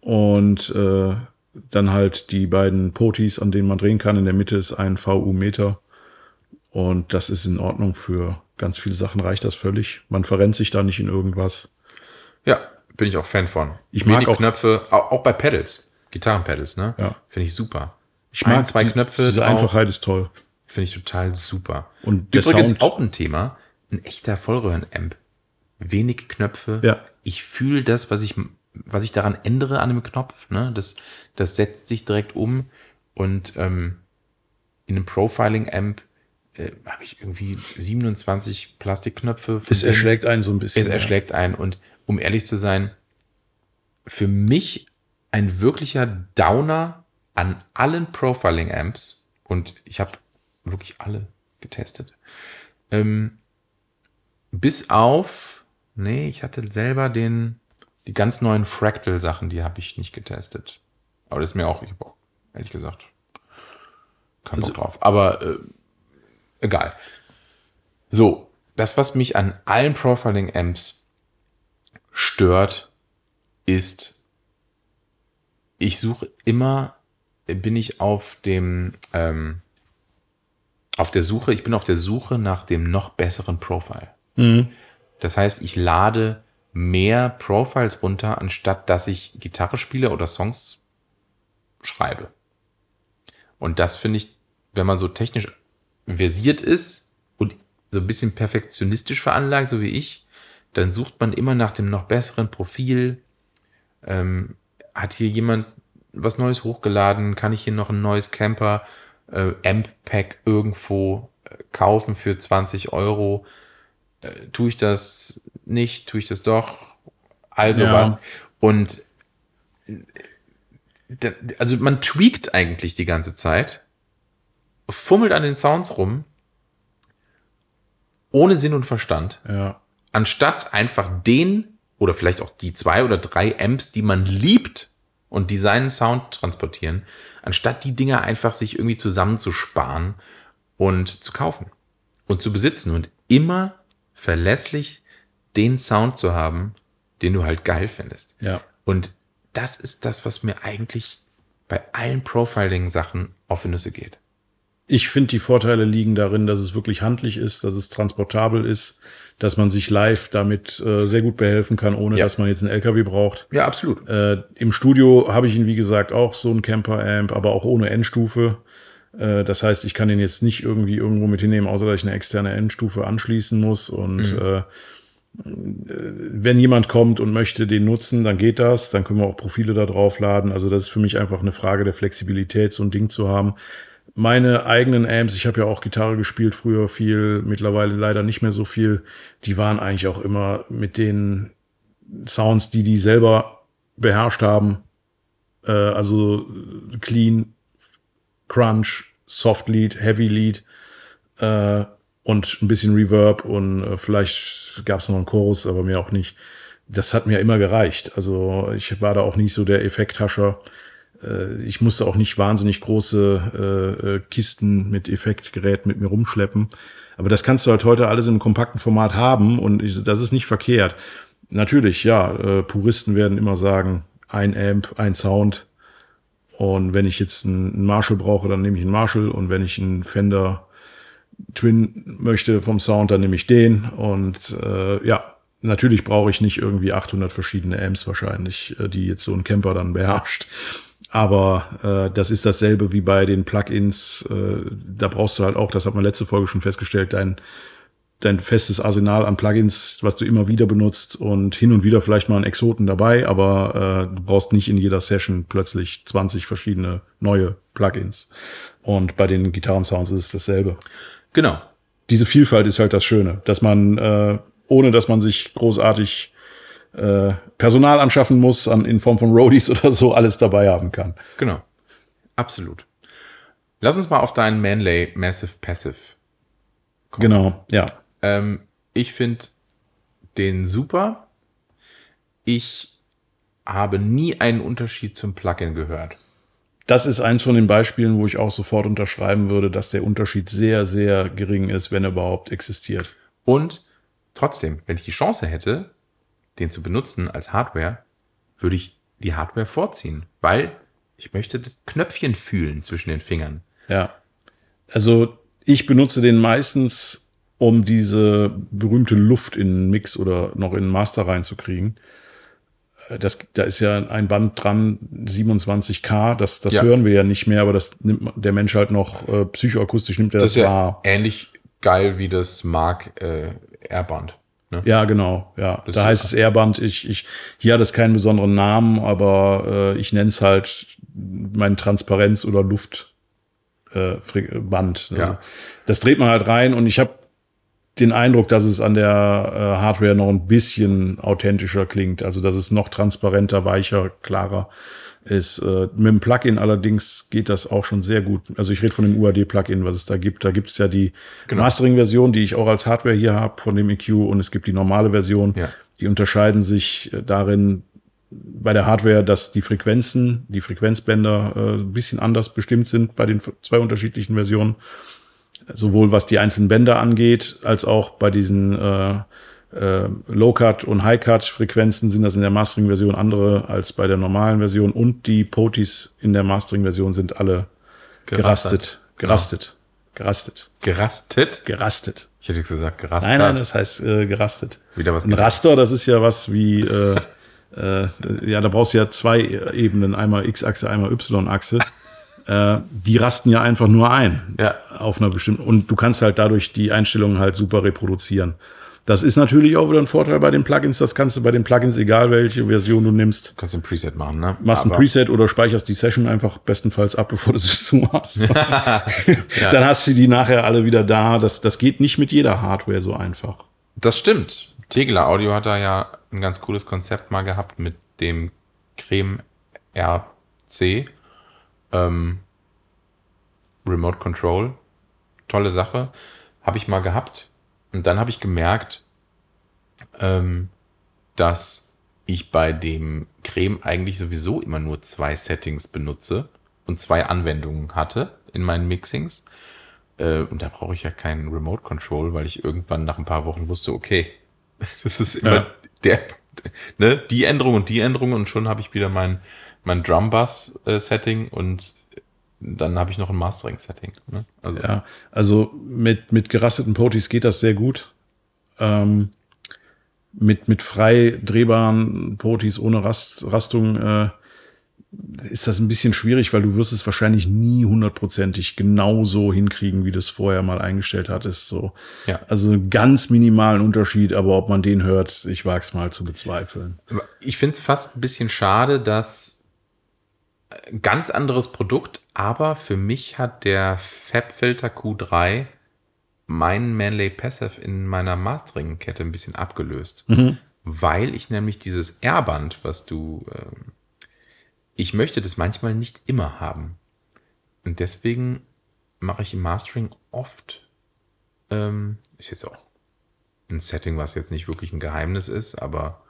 und äh, dann halt die beiden Potis, an denen man drehen kann. In der Mitte ist ein VU-Meter und das ist in Ordnung für ganz viele Sachen, reicht das völlig. Man verrennt sich da nicht in irgendwas. Ja, bin ich auch Fan von. Ich mag Wenig auch- Knöpfe, auch, auch bei Pedals, Gitarrenpedals, ne? Ja. Finde ich super. Ich Ein, zwei Knöpfe Diese drauf. Einfachheit ist toll. Finde ich total super. Und Übrigens Sound- auch ein Thema, ein echter Vollröhren-Amp. Wenig Knöpfe. Ja. Ich fühle das, was ich, was ich daran ändere an dem Knopf. Ne? Das, das setzt sich direkt um. Und ähm, in einem Profiling-Amp äh, habe ich irgendwie 27 Plastikknöpfe. Es erschlägt einen so ein bisschen. es erschlägt ein. Und um ehrlich zu sein, für mich ein wirklicher Downer an allen Profiling-Amps, und ich habe wirklich alle getestet, ähm, bis auf, nee, ich hatte selber den, die ganz neuen Fractal-Sachen, die habe ich nicht getestet. Aber das ist mir auch, ich habe auch, ehrlich gesagt, kein Bock drauf. Aber äh, egal. So, das, was mich an allen Profiling-Amps stört, ist, ich suche immer, bin ich auf dem, ähm, auf der Suche, ich bin auf der Suche nach dem noch besseren Profile. Das heißt, ich lade mehr Profiles runter, anstatt dass ich Gitarre spiele oder Songs schreibe. Und das finde ich, wenn man so technisch versiert ist und so ein bisschen perfektionistisch veranlagt, so wie ich, dann sucht man immer nach dem noch besseren Profil. Ähm, hat hier jemand was Neues hochgeladen? Kann ich hier noch ein neues Camper äh, Amp-Pack irgendwo äh, kaufen für 20 Euro? Äh, tue ich das nicht? Tue ich das doch? Also Ja. was. Und äh, also man tweakt eigentlich die ganze Zeit, fummelt an den Sounds rum, ohne Sinn und Verstand Ja. anstatt einfach den oder vielleicht auch die zwei oder drei Amps, die man liebt und die seinen Sound transportieren, anstatt die Dinger einfach sich irgendwie zusammenzusparen und zu kaufen und zu besitzen und immer verlässlich den Sound zu haben, den du halt geil findest. Ja. Und das ist das, was mir eigentlich bei allen Profiling-Sachen auf die Nüsse geht. Ich finde, die Vorteile liegen darin, dass es wirklich handlich ist, dass es transportabel ist, dass man sich live damit äh, sehr gut behelfen kann, ohne Ja. dass man jetzt einen LKW braucht. Ja, absolut. Äh, Im Studio habe ich ihn, wie gesagt, auch so ein Camper-Amp, aber auch ohne Endstufe. Äh, das heißt, ich kann den jetzt nicht irgendwie irgendwo mit hinnehmen, außer dass ich eine externe Endstufe anschließen muss. Und äh, wenn jemand kommt und möchte den nutzen, dann geht das. Dann können wir auch Profile da drauf laden. Also das ist für mich einfach eine Frage der Flexibilität, so ein Ding zu haben. Meine eigenen Amps, ich habe ja auch Gitarre gespielt, früher viel, mittlerweile leider nicht mehr so viel. Die waren eigentlich auch immer mit den Sounds, die die selber beherrscht haben. Äh, also Clean, Crunch, Soft Lead, Heavy Lead äh, und ein bisschen Reverb und äh, vielleicht gab es noch einen Chorus, aber mir auch nicht. Das hat mir immer gereicht. Also ich war da auch nicht so der Effekthascher. Äh, ich musste auch nicht wahnsinnig große äh, äh, Kisten mit Effektgeräten mit mir rumschleppen. Aber das kannst du halt heute alles im kompakten Format haben und ich, das ist nicht verkehrt. Natürlich, ja, äh, Puristen werden immer sagen, ein Amp, ein Sound. Und wenn ich jetzt einen Marshall brauche, dann nehme ich einen Marshall. Und wenn ich einen Fender Twin möchte vom Sound, dann nehme ich den. Und äh, ja, natürlich brauche ich nicht irgendwie 800 verschiedene Amps wahrscheinlich, äh, die jetzt so ein Camper dann beherrscht. Aber äh, das ist dasselbe wie bei den Plugins. Äh, da brauchst du halt auch, das hat man letzte Folge schon festgestellt, dein dein festes Arsenal an Plugins, was du immer wieder benutzt und hin und wieder vielleicht mal einen Exoten dabei, aber äh, du brauchst nicht in jeder Session plötzlich 20 verschiedene neue Plugins. Und bei den Gitarrensounds ist es dasselbe. Genau. Diese Vielfalt ist halt das Schöne, dass man, äh, ohne dass man sich großartig äh, Personal anschaffen muss, an, in Form von Roadies oder so, alles dabei haben kann. Genau. Absolut. Lass uns mal auf deinen Manlay Massive Passive kommen. Genau, ja. Ähm, ich finde den super. Ich habe nie einen Unterschied zum Plugin gehört. Das ist eins von den Beispielen, wo ich auch sofort unterschreiben würde, dass der Unterschied sehr, sehr gering ist, wenn er überhaupt existiert. Und trotzdem, wenn ich die Chance hätte, den zu benutzen als Hardware, würde ich die Hardware vorziehen, weil ich möchte das Knöpfchen fühlen zwischen den Fingern. Ja. Also ich benutze den meistens, um diese berühmte Luft in einen Mix oder noch in einen Master reinzukriegen. Äh, Das, da ist ja ein Band dran, 27K, das, das Ja. hören wir ja nicht mehr, aber das nimmt der Mensch halt noch äh, psychoakustisch nimmt er Das das, ist ja wahr. ähnlich geil wie das Mark äh, Airband. Ne? Ja, genau, ja. Das da heißt es Airband. Ich, ich, hier hat es keinen besonderen Namen, aber äh, ich nenne es halt mein Transparenz- oder Luftband. Äh. Also, Ja. Das dreht man halt rein und ich habe den Eindruck, dass es an der äh, Hardware noch ein bisschen authentischer klingt. Also dass es noch transparenter, weicher, klarer ist. Äh, mit dem Plugin allerdings geht das auch schon sehr gut. Also ich rede von dem UAD-Plugin, was es da gibt. Da gibt es ja die Genau. Mastering-Version, die ich auch als Hardware hier habe von dem EQ und es gibt die normale Version. Ja. Die unterscheiden sich äh, darin bei der Hardware, dass die Frequenzen, die Frequenzbänder äh, ein bisschen anders bestimmt sind bei den zwei unterschiedlichen Versionen. Sowohl was die einzelnen Bänder angeht, als auch bei diesen äh, äh, Low-Cut und High-Cut-Frequenzen sind das in der Mastering-Version andere als bei der normalen Version. Und die Potis in der Mastering-Version sind alle gerastet. Gerastet. Gerastet. Gerastet? Gerastet. Ich hätte gesagt gerastet. Nein, nein, das heißt äh, gerastet. Wieder was Ein gelernt. Raster, das ist ja was wie, äh, äh, ja, da brauchst du ja zwei Ebenen, einmal X-Achse, einmal Y-Achse. Äh, die rasten ja einfach nur ein Ja. auf einer bestimmten und du kannst halt dadurch die Einstellungen halt super reproduzieren. Das ist natürlich auch wieder ein Vorteil bei den Plugins. Das kannst du bei den Plugins, egal welche Version du nimmst, Du kannst ein Preset machen, ne? machst ein Aber- Preset oder speicherst die Session einfach bestenfalls ab, bevor du sie zumachst. Dann hast du die nachher alle wieder da. Das, das geht nicht mit jeder Hardware so einfach. Das stimmt. Tegeler Audio hat da ja ein ganz cooles Konzept mal gehabt mit dem Creme RC. Ähm, Remote Control. Tolle Sache. Habe ich mal gehabt. Und dann habe ich gemerkt, ähm, dass ich bei dem Creme eigentlich sowieso immer nur zwei Settings benutze und zwei Anwendungen hatte in meinen Mixings. Äh, und da brauche ich ja keinen Remote Control, weil ich irgendwann nach ein paar Wochen wusste, okay, das ist immer Ja. der, ne, die Änderung und die Änderung und schon habe ich wieder mein, mein Drum Bass äh, Setting und dann habe ich noch ein Mastering Setting. Ne? Also, Ja, also mit, mit gerasteten Potis geht das sehr gut. Ähm, mit, mit frei drehbaren Potis ohne Rast, Rastung äh, ist das ein bisschen schwierig, weil du wirst es wahrscheinlich nie hundertprozentig genauso hinkriegen, wie du es vorher mal eingestellt hattest. So. Ja. Also einen ganz minimalen Unterschied, aber ob man den hört, ich wage es mal zu bezweifeln. Ich finde es fast ein bisschen schade, dass ganz anderes Produkt, aber für mich hat der Fabfilter Q3 meinen Manley Passive in meiner Mastering-Kette ein bisschen abgelöst. Weil ich nämlich dieses R-Band, was du, ähm, ich möchte das manchmal nicht immer haben. Und deswegen mache ich im Mastering oft, ähm, ist jetzt auch ein Setting, was jetzt nicht wirklich ein Geheimnis ist, aber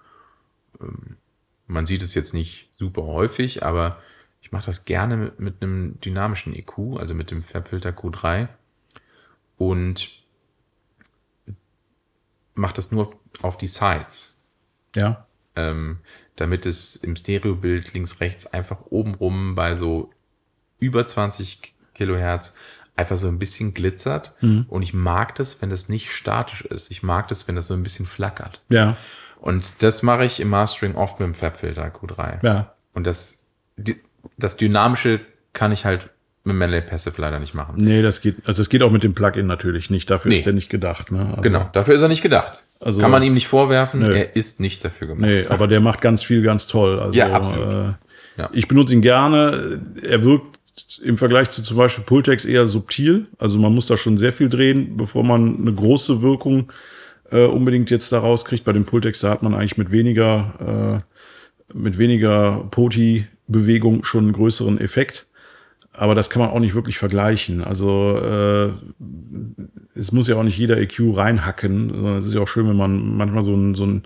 man sieht es jetzt nicht super häufig, aber ich mache das gerne mit, mit einem dynamischen EQ, also mit dem Fabfilter Q3 und mache das nur auf die Sides, Ja. ähm, damit es im Stereobild links, rechts einfach obenrum bei so über 20 Kilohertz einfach so ein bisschen glitzert. Und ich mag das, wenn das nicht statisch ist. Ich mag das, wenn das so ein bisschen flackert. Ja. Und das mache ich im Mastering oft mit dem Fabfilter Q3. Ja. Und das, die, das Dynamische kann ich halt mit Melee Passive leider nicht machen. Nee, das geht, also das geht auch mit dem Plugin natürlich nicht. Dafür Nee. ist der nicht gedacht. Ne? Also, Genau, dafür ist er nicht gedacht. Also- Kann man ihm nicht vorwerfen, Nö. er ist nicht dafür gemacht. Nee, aber der macht ganz viel ganz toll. Also, Ja, absolut. Äh, Ja. Ich benutze ihn gerne. Er wirkt im Vergleich zu zum Beispiel Pultex eher subtil. Also man muss da schon sehr viel drehen, bevor man eine große Wirkung äh, unbedingt jetzt da rauskriegt. Bei dem Pultex da hat man eigentlich mit weniger, äh, mit weniger Poti-Bewegung schon einen größeren Effekt. Aber das kann man auch nicht wirklich vergleichen. Also äh, es muss ja auch nicht jeder EQ reinhacken. Es ist ja auch schön, wenn man manchmal so ein, so ein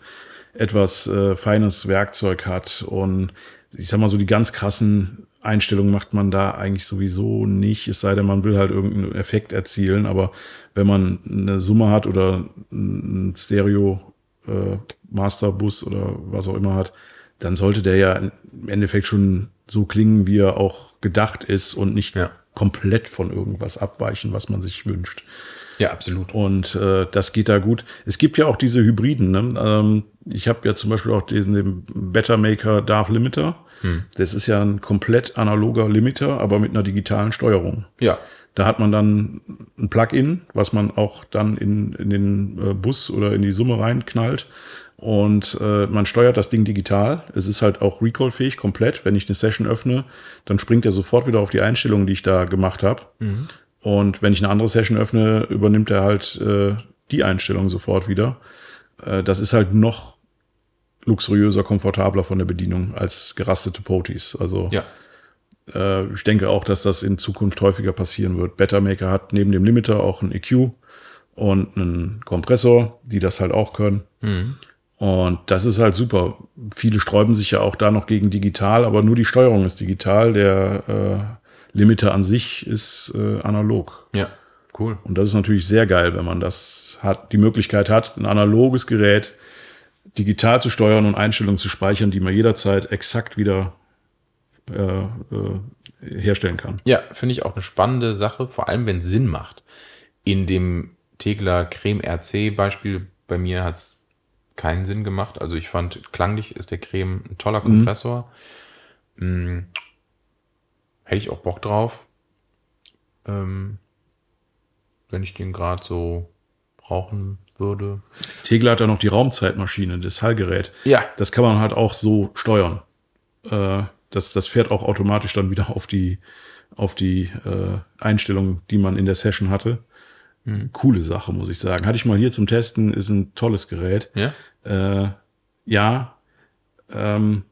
etwas äh, feines Werkzeug hat. Und ich sag mal so, die ganz krassen Einstellungen macht man da eigentlich sowieso nicht, es sei denn, man will halt irgendeinen Effekt erzielen. Aber wenn man eine Summe hat oder ein Stereo äh, Masterbus oder was auch immer hat, dann sollte der ja im Endeffekt schon so klingen, wie er auch gedacht ist und nicht Ja. komplett von irgendwas abweichen, was man sich wünscht. Ja, absolut. Und äh, das geht da gut. Es gibt ja auch diese Hybriden. Ne? Ähm, ich habe ja zum Beispiel auch den, den Better Maker Darth Limiter. Das ist ja ein komplett analoger Limiter, aber mit einer digitalen Steuerung. Ja. Da hat man dann ein Plugin, was man auch dann in, in den äh, Bus oder in die Summe reinknallt. Und äh, man steuert das Ding digital. Es ist halt auch recallfähig komplett. Wenn ich eine Session öffne, dann springt er sofort wieder auf die Einstellungen, die ich da gemacht habe. Und wenn ich eine andere Session öffne, übernimmt er halt äh, die Einstellung sofort wieder. Äh, das ist halt noch luxuriöser, komfortabler von der Bedienung als gerastete Potis. Also Ja. äh, ich denke auch, dass das in Zukunft häufiger passieren wird. Bettermaker hat neben dem Limiter auch einen EQ und einen Kompressor, die das halt auch können. Und das ist halt super. Viele sträuben sich ja auch da noch gegen digital, aber nur die Steuerung ist digital. Der äh, Limiter an sich ist äh, analog. Ja. Cool. Und das ist natürlich sehr geil, wenn man das hat, die Möglichkeit hat, ein analoges Gerät digital zu steuern und Einstellungen zu speichern, die man jederzeit exakt wieder äh, äh, herstellen kann. Ja, finde ich auch eine spannende Sache, vor allem wenn es Sinn macht. In dem Tegler Creme RC Beispiel bei mir hat es keinen Sinn gemacht. Also ich fand, klanglich ist der Creme ein toller Kompressor. Hm, hätte ich auch Bock drauf. Ähm, wenn ich den gerade so brauchen würde. Tegler hat ja noch die Raumzeitmaschine, das Hallgerät. Ja. Das kann man halt auch so steuern. Äh, das, das fährt auch automatisch dann wieder auf die, auf die äh, Einstellung, die man in der Session hatte. Coole Sache, muss ich sagen. Hatte ich mal hier zum Testen, ist ein tolles Gerät. Ja? Äh, ja, ähm,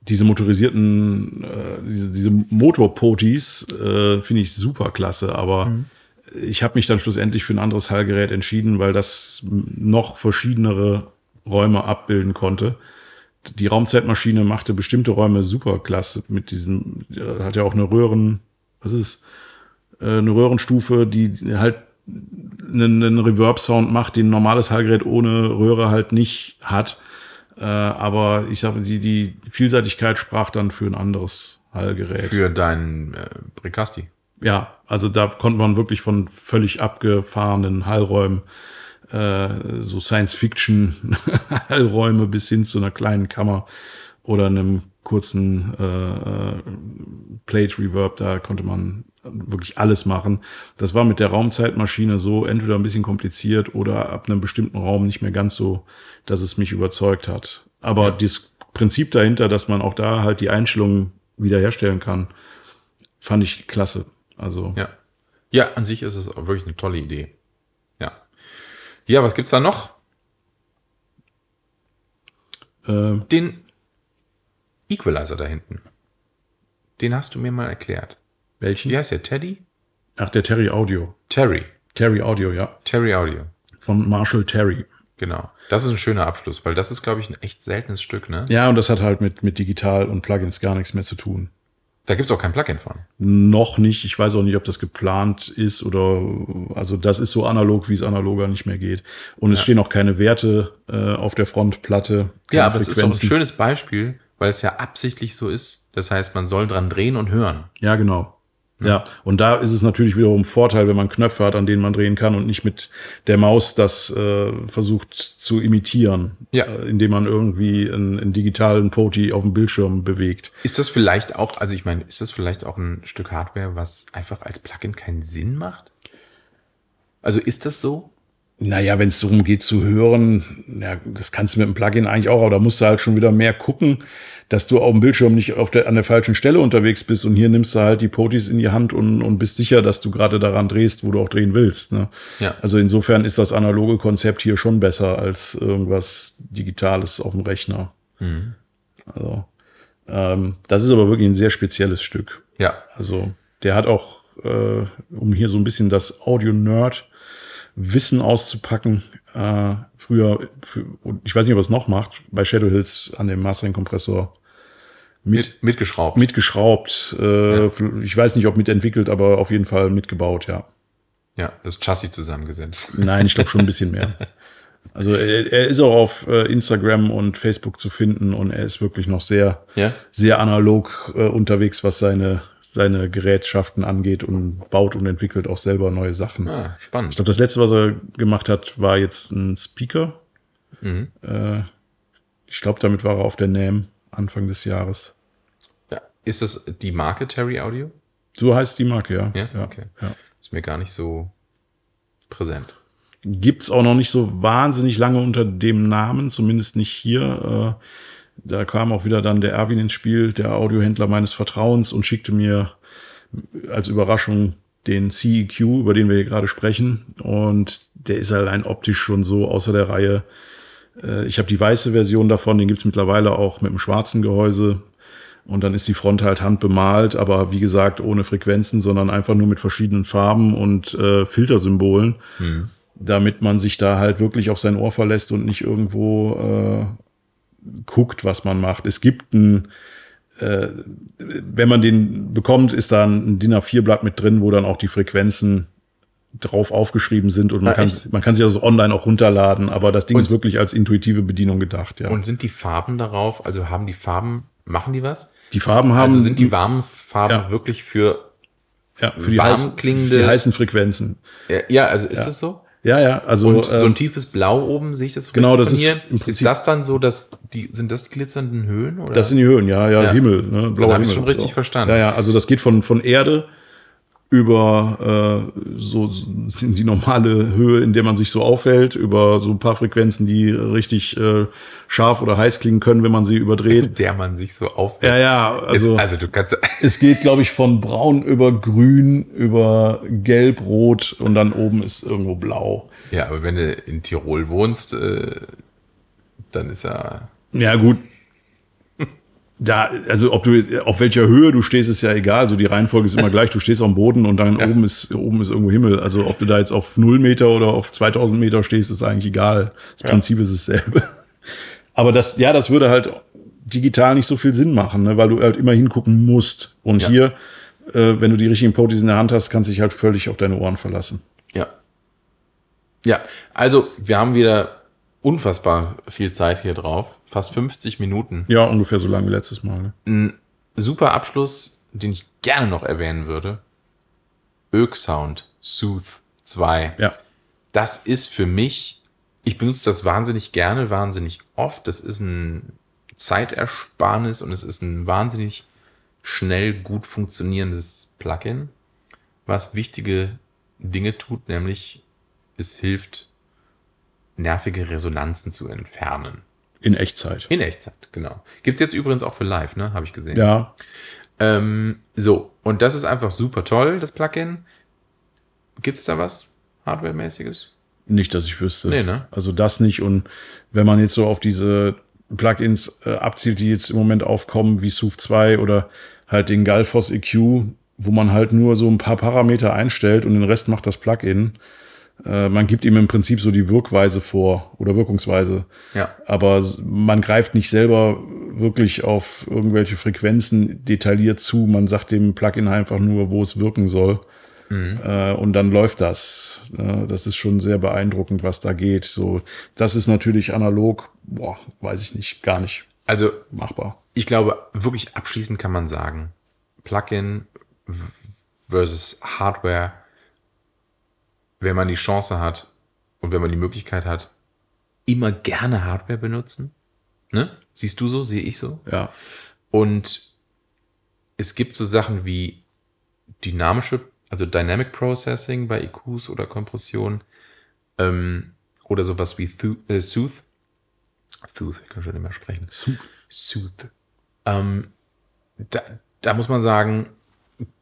diese motorisierten, äh, diese, diese Motorpotis äh, finde ich super klasse, aber ich habe mich dann schlussendlich für ein anderes Hallgerät entschieden, weil das noch verschiedenere Räume abbilden konnte. Die Raumzeitmaschine machte bestimmte Räume super klasse mit diesem, äh, hat ja auch eine Röhren, was ist, äh, eine Röhrenstufe, die halt einen, einen Reverb-Sound macht, den ein normales Hallgerät ohne Röhre halt nicht hat. Äh, aber ich sage, die, die Vielseitigkeit sprach dann für ein anderes Hallgerät. Für deinen äh, Bricasti. Ja, also da konnte man wirklich von völlig abgefahrenen Hallräumen, äh, so Science-Fiction-Hallräume bis hin zu einer kleinen Kammer oder einem kurzen äh, äh, Plate Reverb, da konnte man wirklich alles machen. Das war mit der Raumzeitmaschine so entweder ein bisschen kompliziert oder ab einem bestimmten Raum nicht mehr ganz so, dass es mich überzeugt hat. Aber Ja. das Prinzip dahinter, dass man auch da halt die Einstellungen wiederherstellen kann, fand ich klasse. Also Ja. Ja, an sich ist es auch wirklich eine tolle Idee. Ja. Ja, was gibt's da noch? äh, Den Equalizer da hinten. Den hast du mir mal erklärt. Welchen? Wie heißt der? Teddy? Ach, der Terry Audio. Terry. Terry Audio, ja. Terry Audio. Von Marshall Terry. Genau. Das ist ein schöner Abschluss, weil das ist, glaube ich, ein echt seltenes Stück, ne? Ja, und das hat halt mit, mit digital und Plugins gar nichts mehr zu tun. Da gibt's auch kein Plugin von. Noch nicht. Ich weiß auch nicht, ob das geplant ist oder, also das ist so analog, wie es analoger nicht mehr geht. Und es stehen auch keine Werte äh, auf der Frontplatte. Ja, aber es ist auch ein Frequenzen. schönes Beispiel, weil es ja absichtlich so ist. Das heißt, man soll dran drehen und hören. Ja, genau. Ja, und da ist es natürlich wiederum Vorteil, wenn man Knöpfe hat, an denen man drehen kann und nicht mit der Maus das äh, versucht zu imitieren, Ja. äh, indem man irgendwie einen, einen digitalen Poti auf dem Bildschirm bewegt. Ist das vielleicht auch, also ich meine, ist das vielleicht auch ein Stück Hardware, was einfach als Plugin keinen Sinn macht? Also ist das so? Naja, wenn es darum geht zu hören, ja, das kannst du mit dem Plugin eigentlich auch, aber da musst du halt schon wieder mehr gucken, dass du auf dem Bildschirm nicht auf der, an der falschen Stelle unterwegs bist und hier nimmst du halt die Potis in die Hand und, und bist sicher, dass du gerade daran drehst, wo du auch drehen willst. Ne? Ja. Also insofern ist das analoge Konzept hier schon besser als irgendwas Digitales auf dem Rechner. Also ähm, das ist aber wirklich ein sehr spezielles Stück. Ja. Also der hat auch, äh, um hier so ein bisschen das Audio-Nerd Wissen auszupacken, äh, früher, für, ich weiß nicht, ob er es noch macht, bei Shadow Hills an dem Mastering-Kompressor mit, Mit, mitgeschraubt. mitgeschraubt. Äh, Ich weiß nicht, ob mitentwickelt, aber auf jeden Fall mitgebaut, ja. ja, das Chassis zusammengesetzt. Nein, ich glaube schon ein bisschen mehr. Also er, er ist auch auf äh, Instagram und Facebook zu finden und er ist wirklich noch sehr, Ja? sehr analog äh, unterwegs, was seine, seine Gerätschaften angeht und baut und entwickelt auch selber neue Sachen. Ah, Ich spannend. glaube, das letzte, was er gemacht hat, war jetzt ein Speaker. Mhm. Äh, ich glaube, damit war er auf der NAM Anfang des Jahres. Ja. Ist das die Marke Terry Audio? So heißt die Marke, ja. Ja? Okay. ja. Ist mir gar nicht so präsent. Gibt's auch noch nicht so wahnsinnig lange unter dem Namen, zumindest nicht hier. Äh, da kam auch wieder dann der Erwin ins Spiel, der Audiohändler meines Vertrauens, und schickte mir als Überraschung den CEQ, über den wir hier gerade sprechen. Und der ist allein optisch schon so außer der Reihe. Äh, Ich habe die weiße Version davon, den gibt's mittlerweile auch mit dem schwarzen Gehäuse. Und dann ist die Front halt handbemalt, aber wie gesagt, ohne Frequenzen, sondern einfach nur mit verschiedenen Farben und äh, Filtersymbolen, damit man sich da halt wirklich auf sein Ohr verlässt und nicht irgendwo äh, guckt, was man macht. Es gibt ein, äh, wenn man den bekommt, ist da ein DIN A4-Blatt mit drin, wo dann auch die Frequenzen drauf aufgeschrieben sind und man, Ah, kann, echt? man kann sich also online auch runterladen, aber das Ding Und- ist wirklich als intuitive Bedienung gedacht, ja. Und sind die Farben darauf, also haben die Farben, machen die was? die Farben haben Also sind die warmen Farben Ja. wirklich für, ja, für die, heißen, klingende- für die heißen Frequenzen. äh, ja, also ist das so? Ja, ja, also Und so ähm, ein tiefes Blau oben, sehe ich das genau, das ist im Prinzip- Ist das dann so, dass die, sind das die glitzernden Höhen? Oder? Das sind die Höhen, ja, ja, Ja. Himmel, ne, blauer Himmel. schon richtig So. verstanden. Ja, ja, also das geht von, von Erde über äh, so die normale Höhe, in der man sich so aufhält, über so ein paar Frequenzen, die richtig äh, scharf oder heiß klingen können, wenn man sie überdreht. der man sich so auf. Ja, ja, also, also du kannst, es geht, glaube ich, von braun über grün, über gelb, rot und dann oben ist irgendwo blau. ja, aber wenn du in Tirol wohnst, äh, dann ist ja, Ja, gut. Da, also ob du auf welcher Höhe du stehst, ist ja egal. Also die Reihenfolge ist immer gleich. Du stehst am Boden und dann oben ist oben ist irgendwo Himmel. Also ob du da jetzt auf 0 Meter oder auf 2000 Meter stehst, ist eigentlich egal. Das Prinzip ist dasselbe. Aber das, ja, das würde halt digital nicht so viel Sinn machen, ne? weil du halt immer hingucken musst. Und Ja. hier, äh, wenn du die richtigen Potis in der Hand hast, kannst du dich halt völlig auf deine Ohren verlassen. ja. Ja, also wir haben wieder unfassbar viel Zeit hier drauf. Fast 50 Minuten. Ja, ungefähr so lange wie letztes Mal. Ne? super Abschluss, den ich gerne noch erwähnen würde. Ök Sound Sooth 2. Ja. Das ist für mich, ich benutze das wahnsinnig gerne, wahnsinnig oft. Das ist ein Zeitersparnis und es ist ein wahnsinnig schnell gut funktionierendes Plugin, was wichtige Dinge tut, nämlich es hilft, nervige Resonanzen zu entfernen. In Echtzeit. In Echtzeit, genau. Gibt's jetzt übrigens auch für live, ne? Habe ich gesehen. Ja. Ähm, so, und das ist einfach super toll, das Plugin. Gibt's da was Hardware-mäßiges? Nicht, dass ich wüsste. Nee, ne? Also das nicht. Und wenn man jetzt so auf diese Plugins äh, abzielt, die jetzt im Moment aufkommen, wie SUV 2 oder halt den Galfos EQ, wo man halt nur so ein paar Parameter einstellt und den Rest macht das Plugin. Äh, man gibt ihm im Prinzip so die Wirkweise vor oder Wirkungsweise. Ja. Aber man greift nicht selber wirklich auf irgendwelche Frequenzen detailliert zu. Man sagt dem Plugin einfach nur, wo es wirken soll. Äh, und dann läuft das. Äh, das ist schon sehr beeindruckend, was da geht. So, das ist natürlich analog, boah, weiß ich nicht, gar nicht Also, machbar. ich glaube, wirklich abschließend kann man sagen, Plugin versus Hardware, wenn man die Chance hat und wenn man die Möglichkeit hat, immer gerne Hardware benutzen. Ne? Siehst du so, sehe ich so. Ja. Und es gibt so Sachen wie dynamische, also Dynamic Processing bei EQs oder Kompression ähm, oder sowas wie Thu äh, Sooth. Sooth, ich kann schon nicht mehr sprechen. Sooth. Sooth. Ähm, da, da muss man sagen,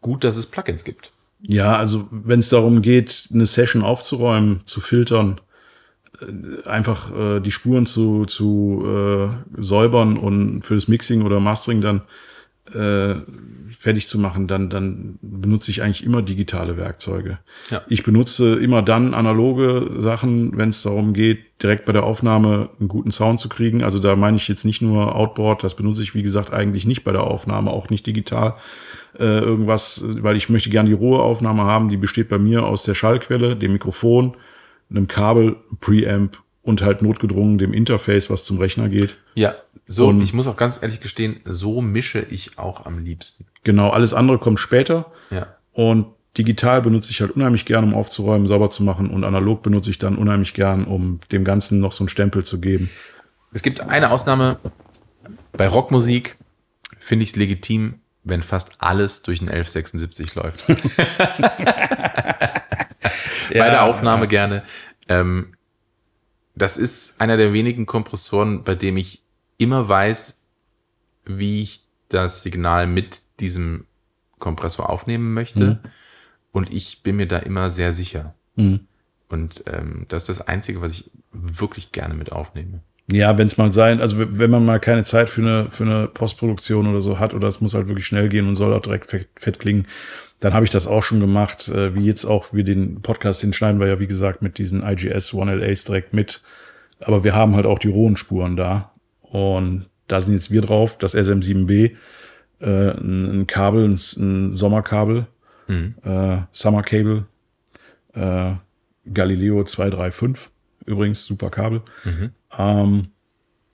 gut, dass es Plugins gibt. Ja, also wenn es darum geht, eine Session aufzuräumen, zu filtern, äh, einfach äh, die Spuren zu, zu äh, säubern und für das Mixing oder Mastering dann äh, fertig zu machen, dann, dann benutze ich eigentlich immer digitale Werkzeuge. Ja. Ich benutze immer dann analoge Sachen, wenn es darum geht, direkt bei der Aufnahme einen guten Sound zu kriegen. Also da meine ich jetzt nicht nur Outboard, das benutze ich, wie gesagt, eigentlich nicht bei der Aufnahme, auch nicht digital. Äh, irgendwas, weil ich möchte gerne die rohe Aufnahme haben, die besteht bei mir aus der Schallquelle, dem Mikrofon, einem Kabel, Preamp und halt notgedrungen dem Interface, was zum Rechner geht. Ja, so, Und- ich muss auch ganz ehrlich gestehen, so mische ich auch am liebsten. Genau, alles andere kommt später. Ja. Und digital benutze ich halt unheimlich gern, um aufzuräumen, sauber zu machen. Und analog benutze ich dann unheimlich gern, um dem Ganzen noch so einen Stempel zu geben. Es gibt eine Ausnahme. Bei Rockmusik finde ich es legitim, wenn fast alles durch ein 1176 läuft. Bei der Aufnahme gerne. Ähm, das ist einer der wenigen Kompressoren, bei dem ich immer weiß, wie ich das Signal mit diesem Kompressor aufnehmen möchte. Und ich bin mir da immer sehr sicher. Mhm. Und ähm, das ist das Einzige, was ich wirklich gerne mit aufnehme. Ja, wenn es mal sein, also wenn man mal keine Zeit für eine, für eine Postproduktion oder so hat oder es muss halt wirklich schnell gehen und soll auch direkt fett, fett klingen, dann habe ich das auch schon gemacht, äh, wie jetzt auch, wir den Podcast, den schneiden wir ja wie gesagt mit diesen IGS 1LAs direkt mit, aber wir haben halt auch die rohen Spuren da. Und da sind jetzt wir drauf, das SM7B, äh, ein, ein Kabel, ein, ein Sommerkabel, äh, Summer Cable, äh, Galileo 235, übrigens super Kabel. Ähm,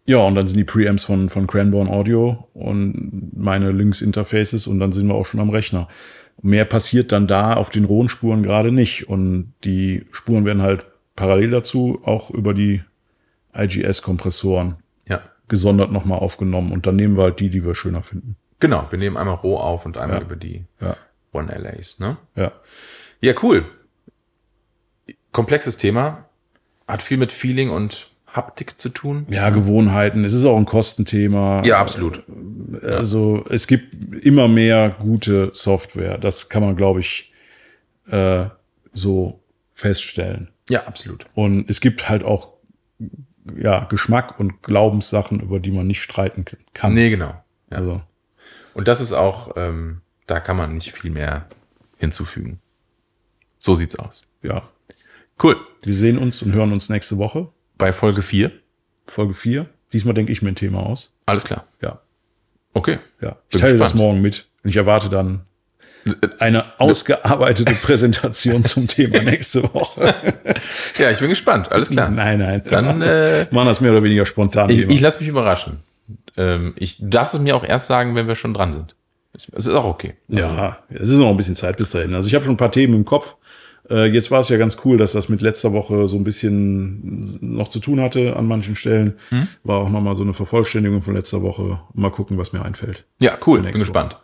ja, und dann sind die Preamps von, von Cranborn Audio und meine Links-Interfaces und dann sind wir auch schon am Rechner. Mehr passiert dann da auf den rohen Spuren gerade nicht. Und die Spuren werden halt parallel dazu auch über die IGS-Kompressoren Ja. gesondert nochmal aufgenommen. Und dann nehmen wir halt die, die wir schöner finden. Genau, wir nehmen einmal roh auf und einmal Ja. über die Ja, One LAs. Ne? ja. Ja, cool. Komplexes Thema. Hat viel mit Feeling und Haptik zu tun. Ja, Gewohnheiten. Es ist auch ein Kostenthema. Ja, absolut. Also es gibt immer mehr gute Software. Das kann man, glaube ich, äh, so feststellen. Ja, absolut. Und es gibt halt auch ja, Geschmack und Glaubenssachen, über die man nicht streiten kann. Nee, genau. Ja. Also, Und das ist auch, ähm, da kann man nicht viel mehr hinzufügen. So sieht's aus. ja. Cool. Wir sehen uns und hören uns nächste Woche. Bei Folge 4. Folge 4. Diesmal denke ich mir ein Thema aus. Alles klar. Ja. Okay. Ja. Ich Bin teile das morgen mit. Und ich erwarte dann eine ausgearbeitete Präsentation zum Thema nächste Woche. Ja, ich bin gespannt. Alles klar. Nein, nein. Dann, das, äh, machen das mehr oder weniger spontan. Ich, ich lasse mich überraschen. Ähm, ich du darfst es mir auch erst sagen, wenn wir schon dran sind. Es es ist auch okay. ja, es ist noch ein bisschen Zeit bis dahin. Also ich habe schon ein paar Themen im Kopf. Äh, jetzt war es ja ganz cool, dass das mit letzter Woche so ein bisschen noch zu tun hatte an manchen Stellen. Hm? War auch nochmal so eine Vervollständigung von letzter Woche. Mal gucken, was mir einfällt. Ja, cool. Bin gespannt.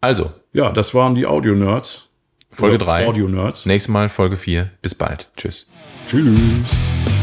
Also, Ja, das waren die Audio-Nerds. Folge Oder 3. Audio-Nerds. Nächstes Mal Folge 4. Bis bald. Tschüss. Tschüss.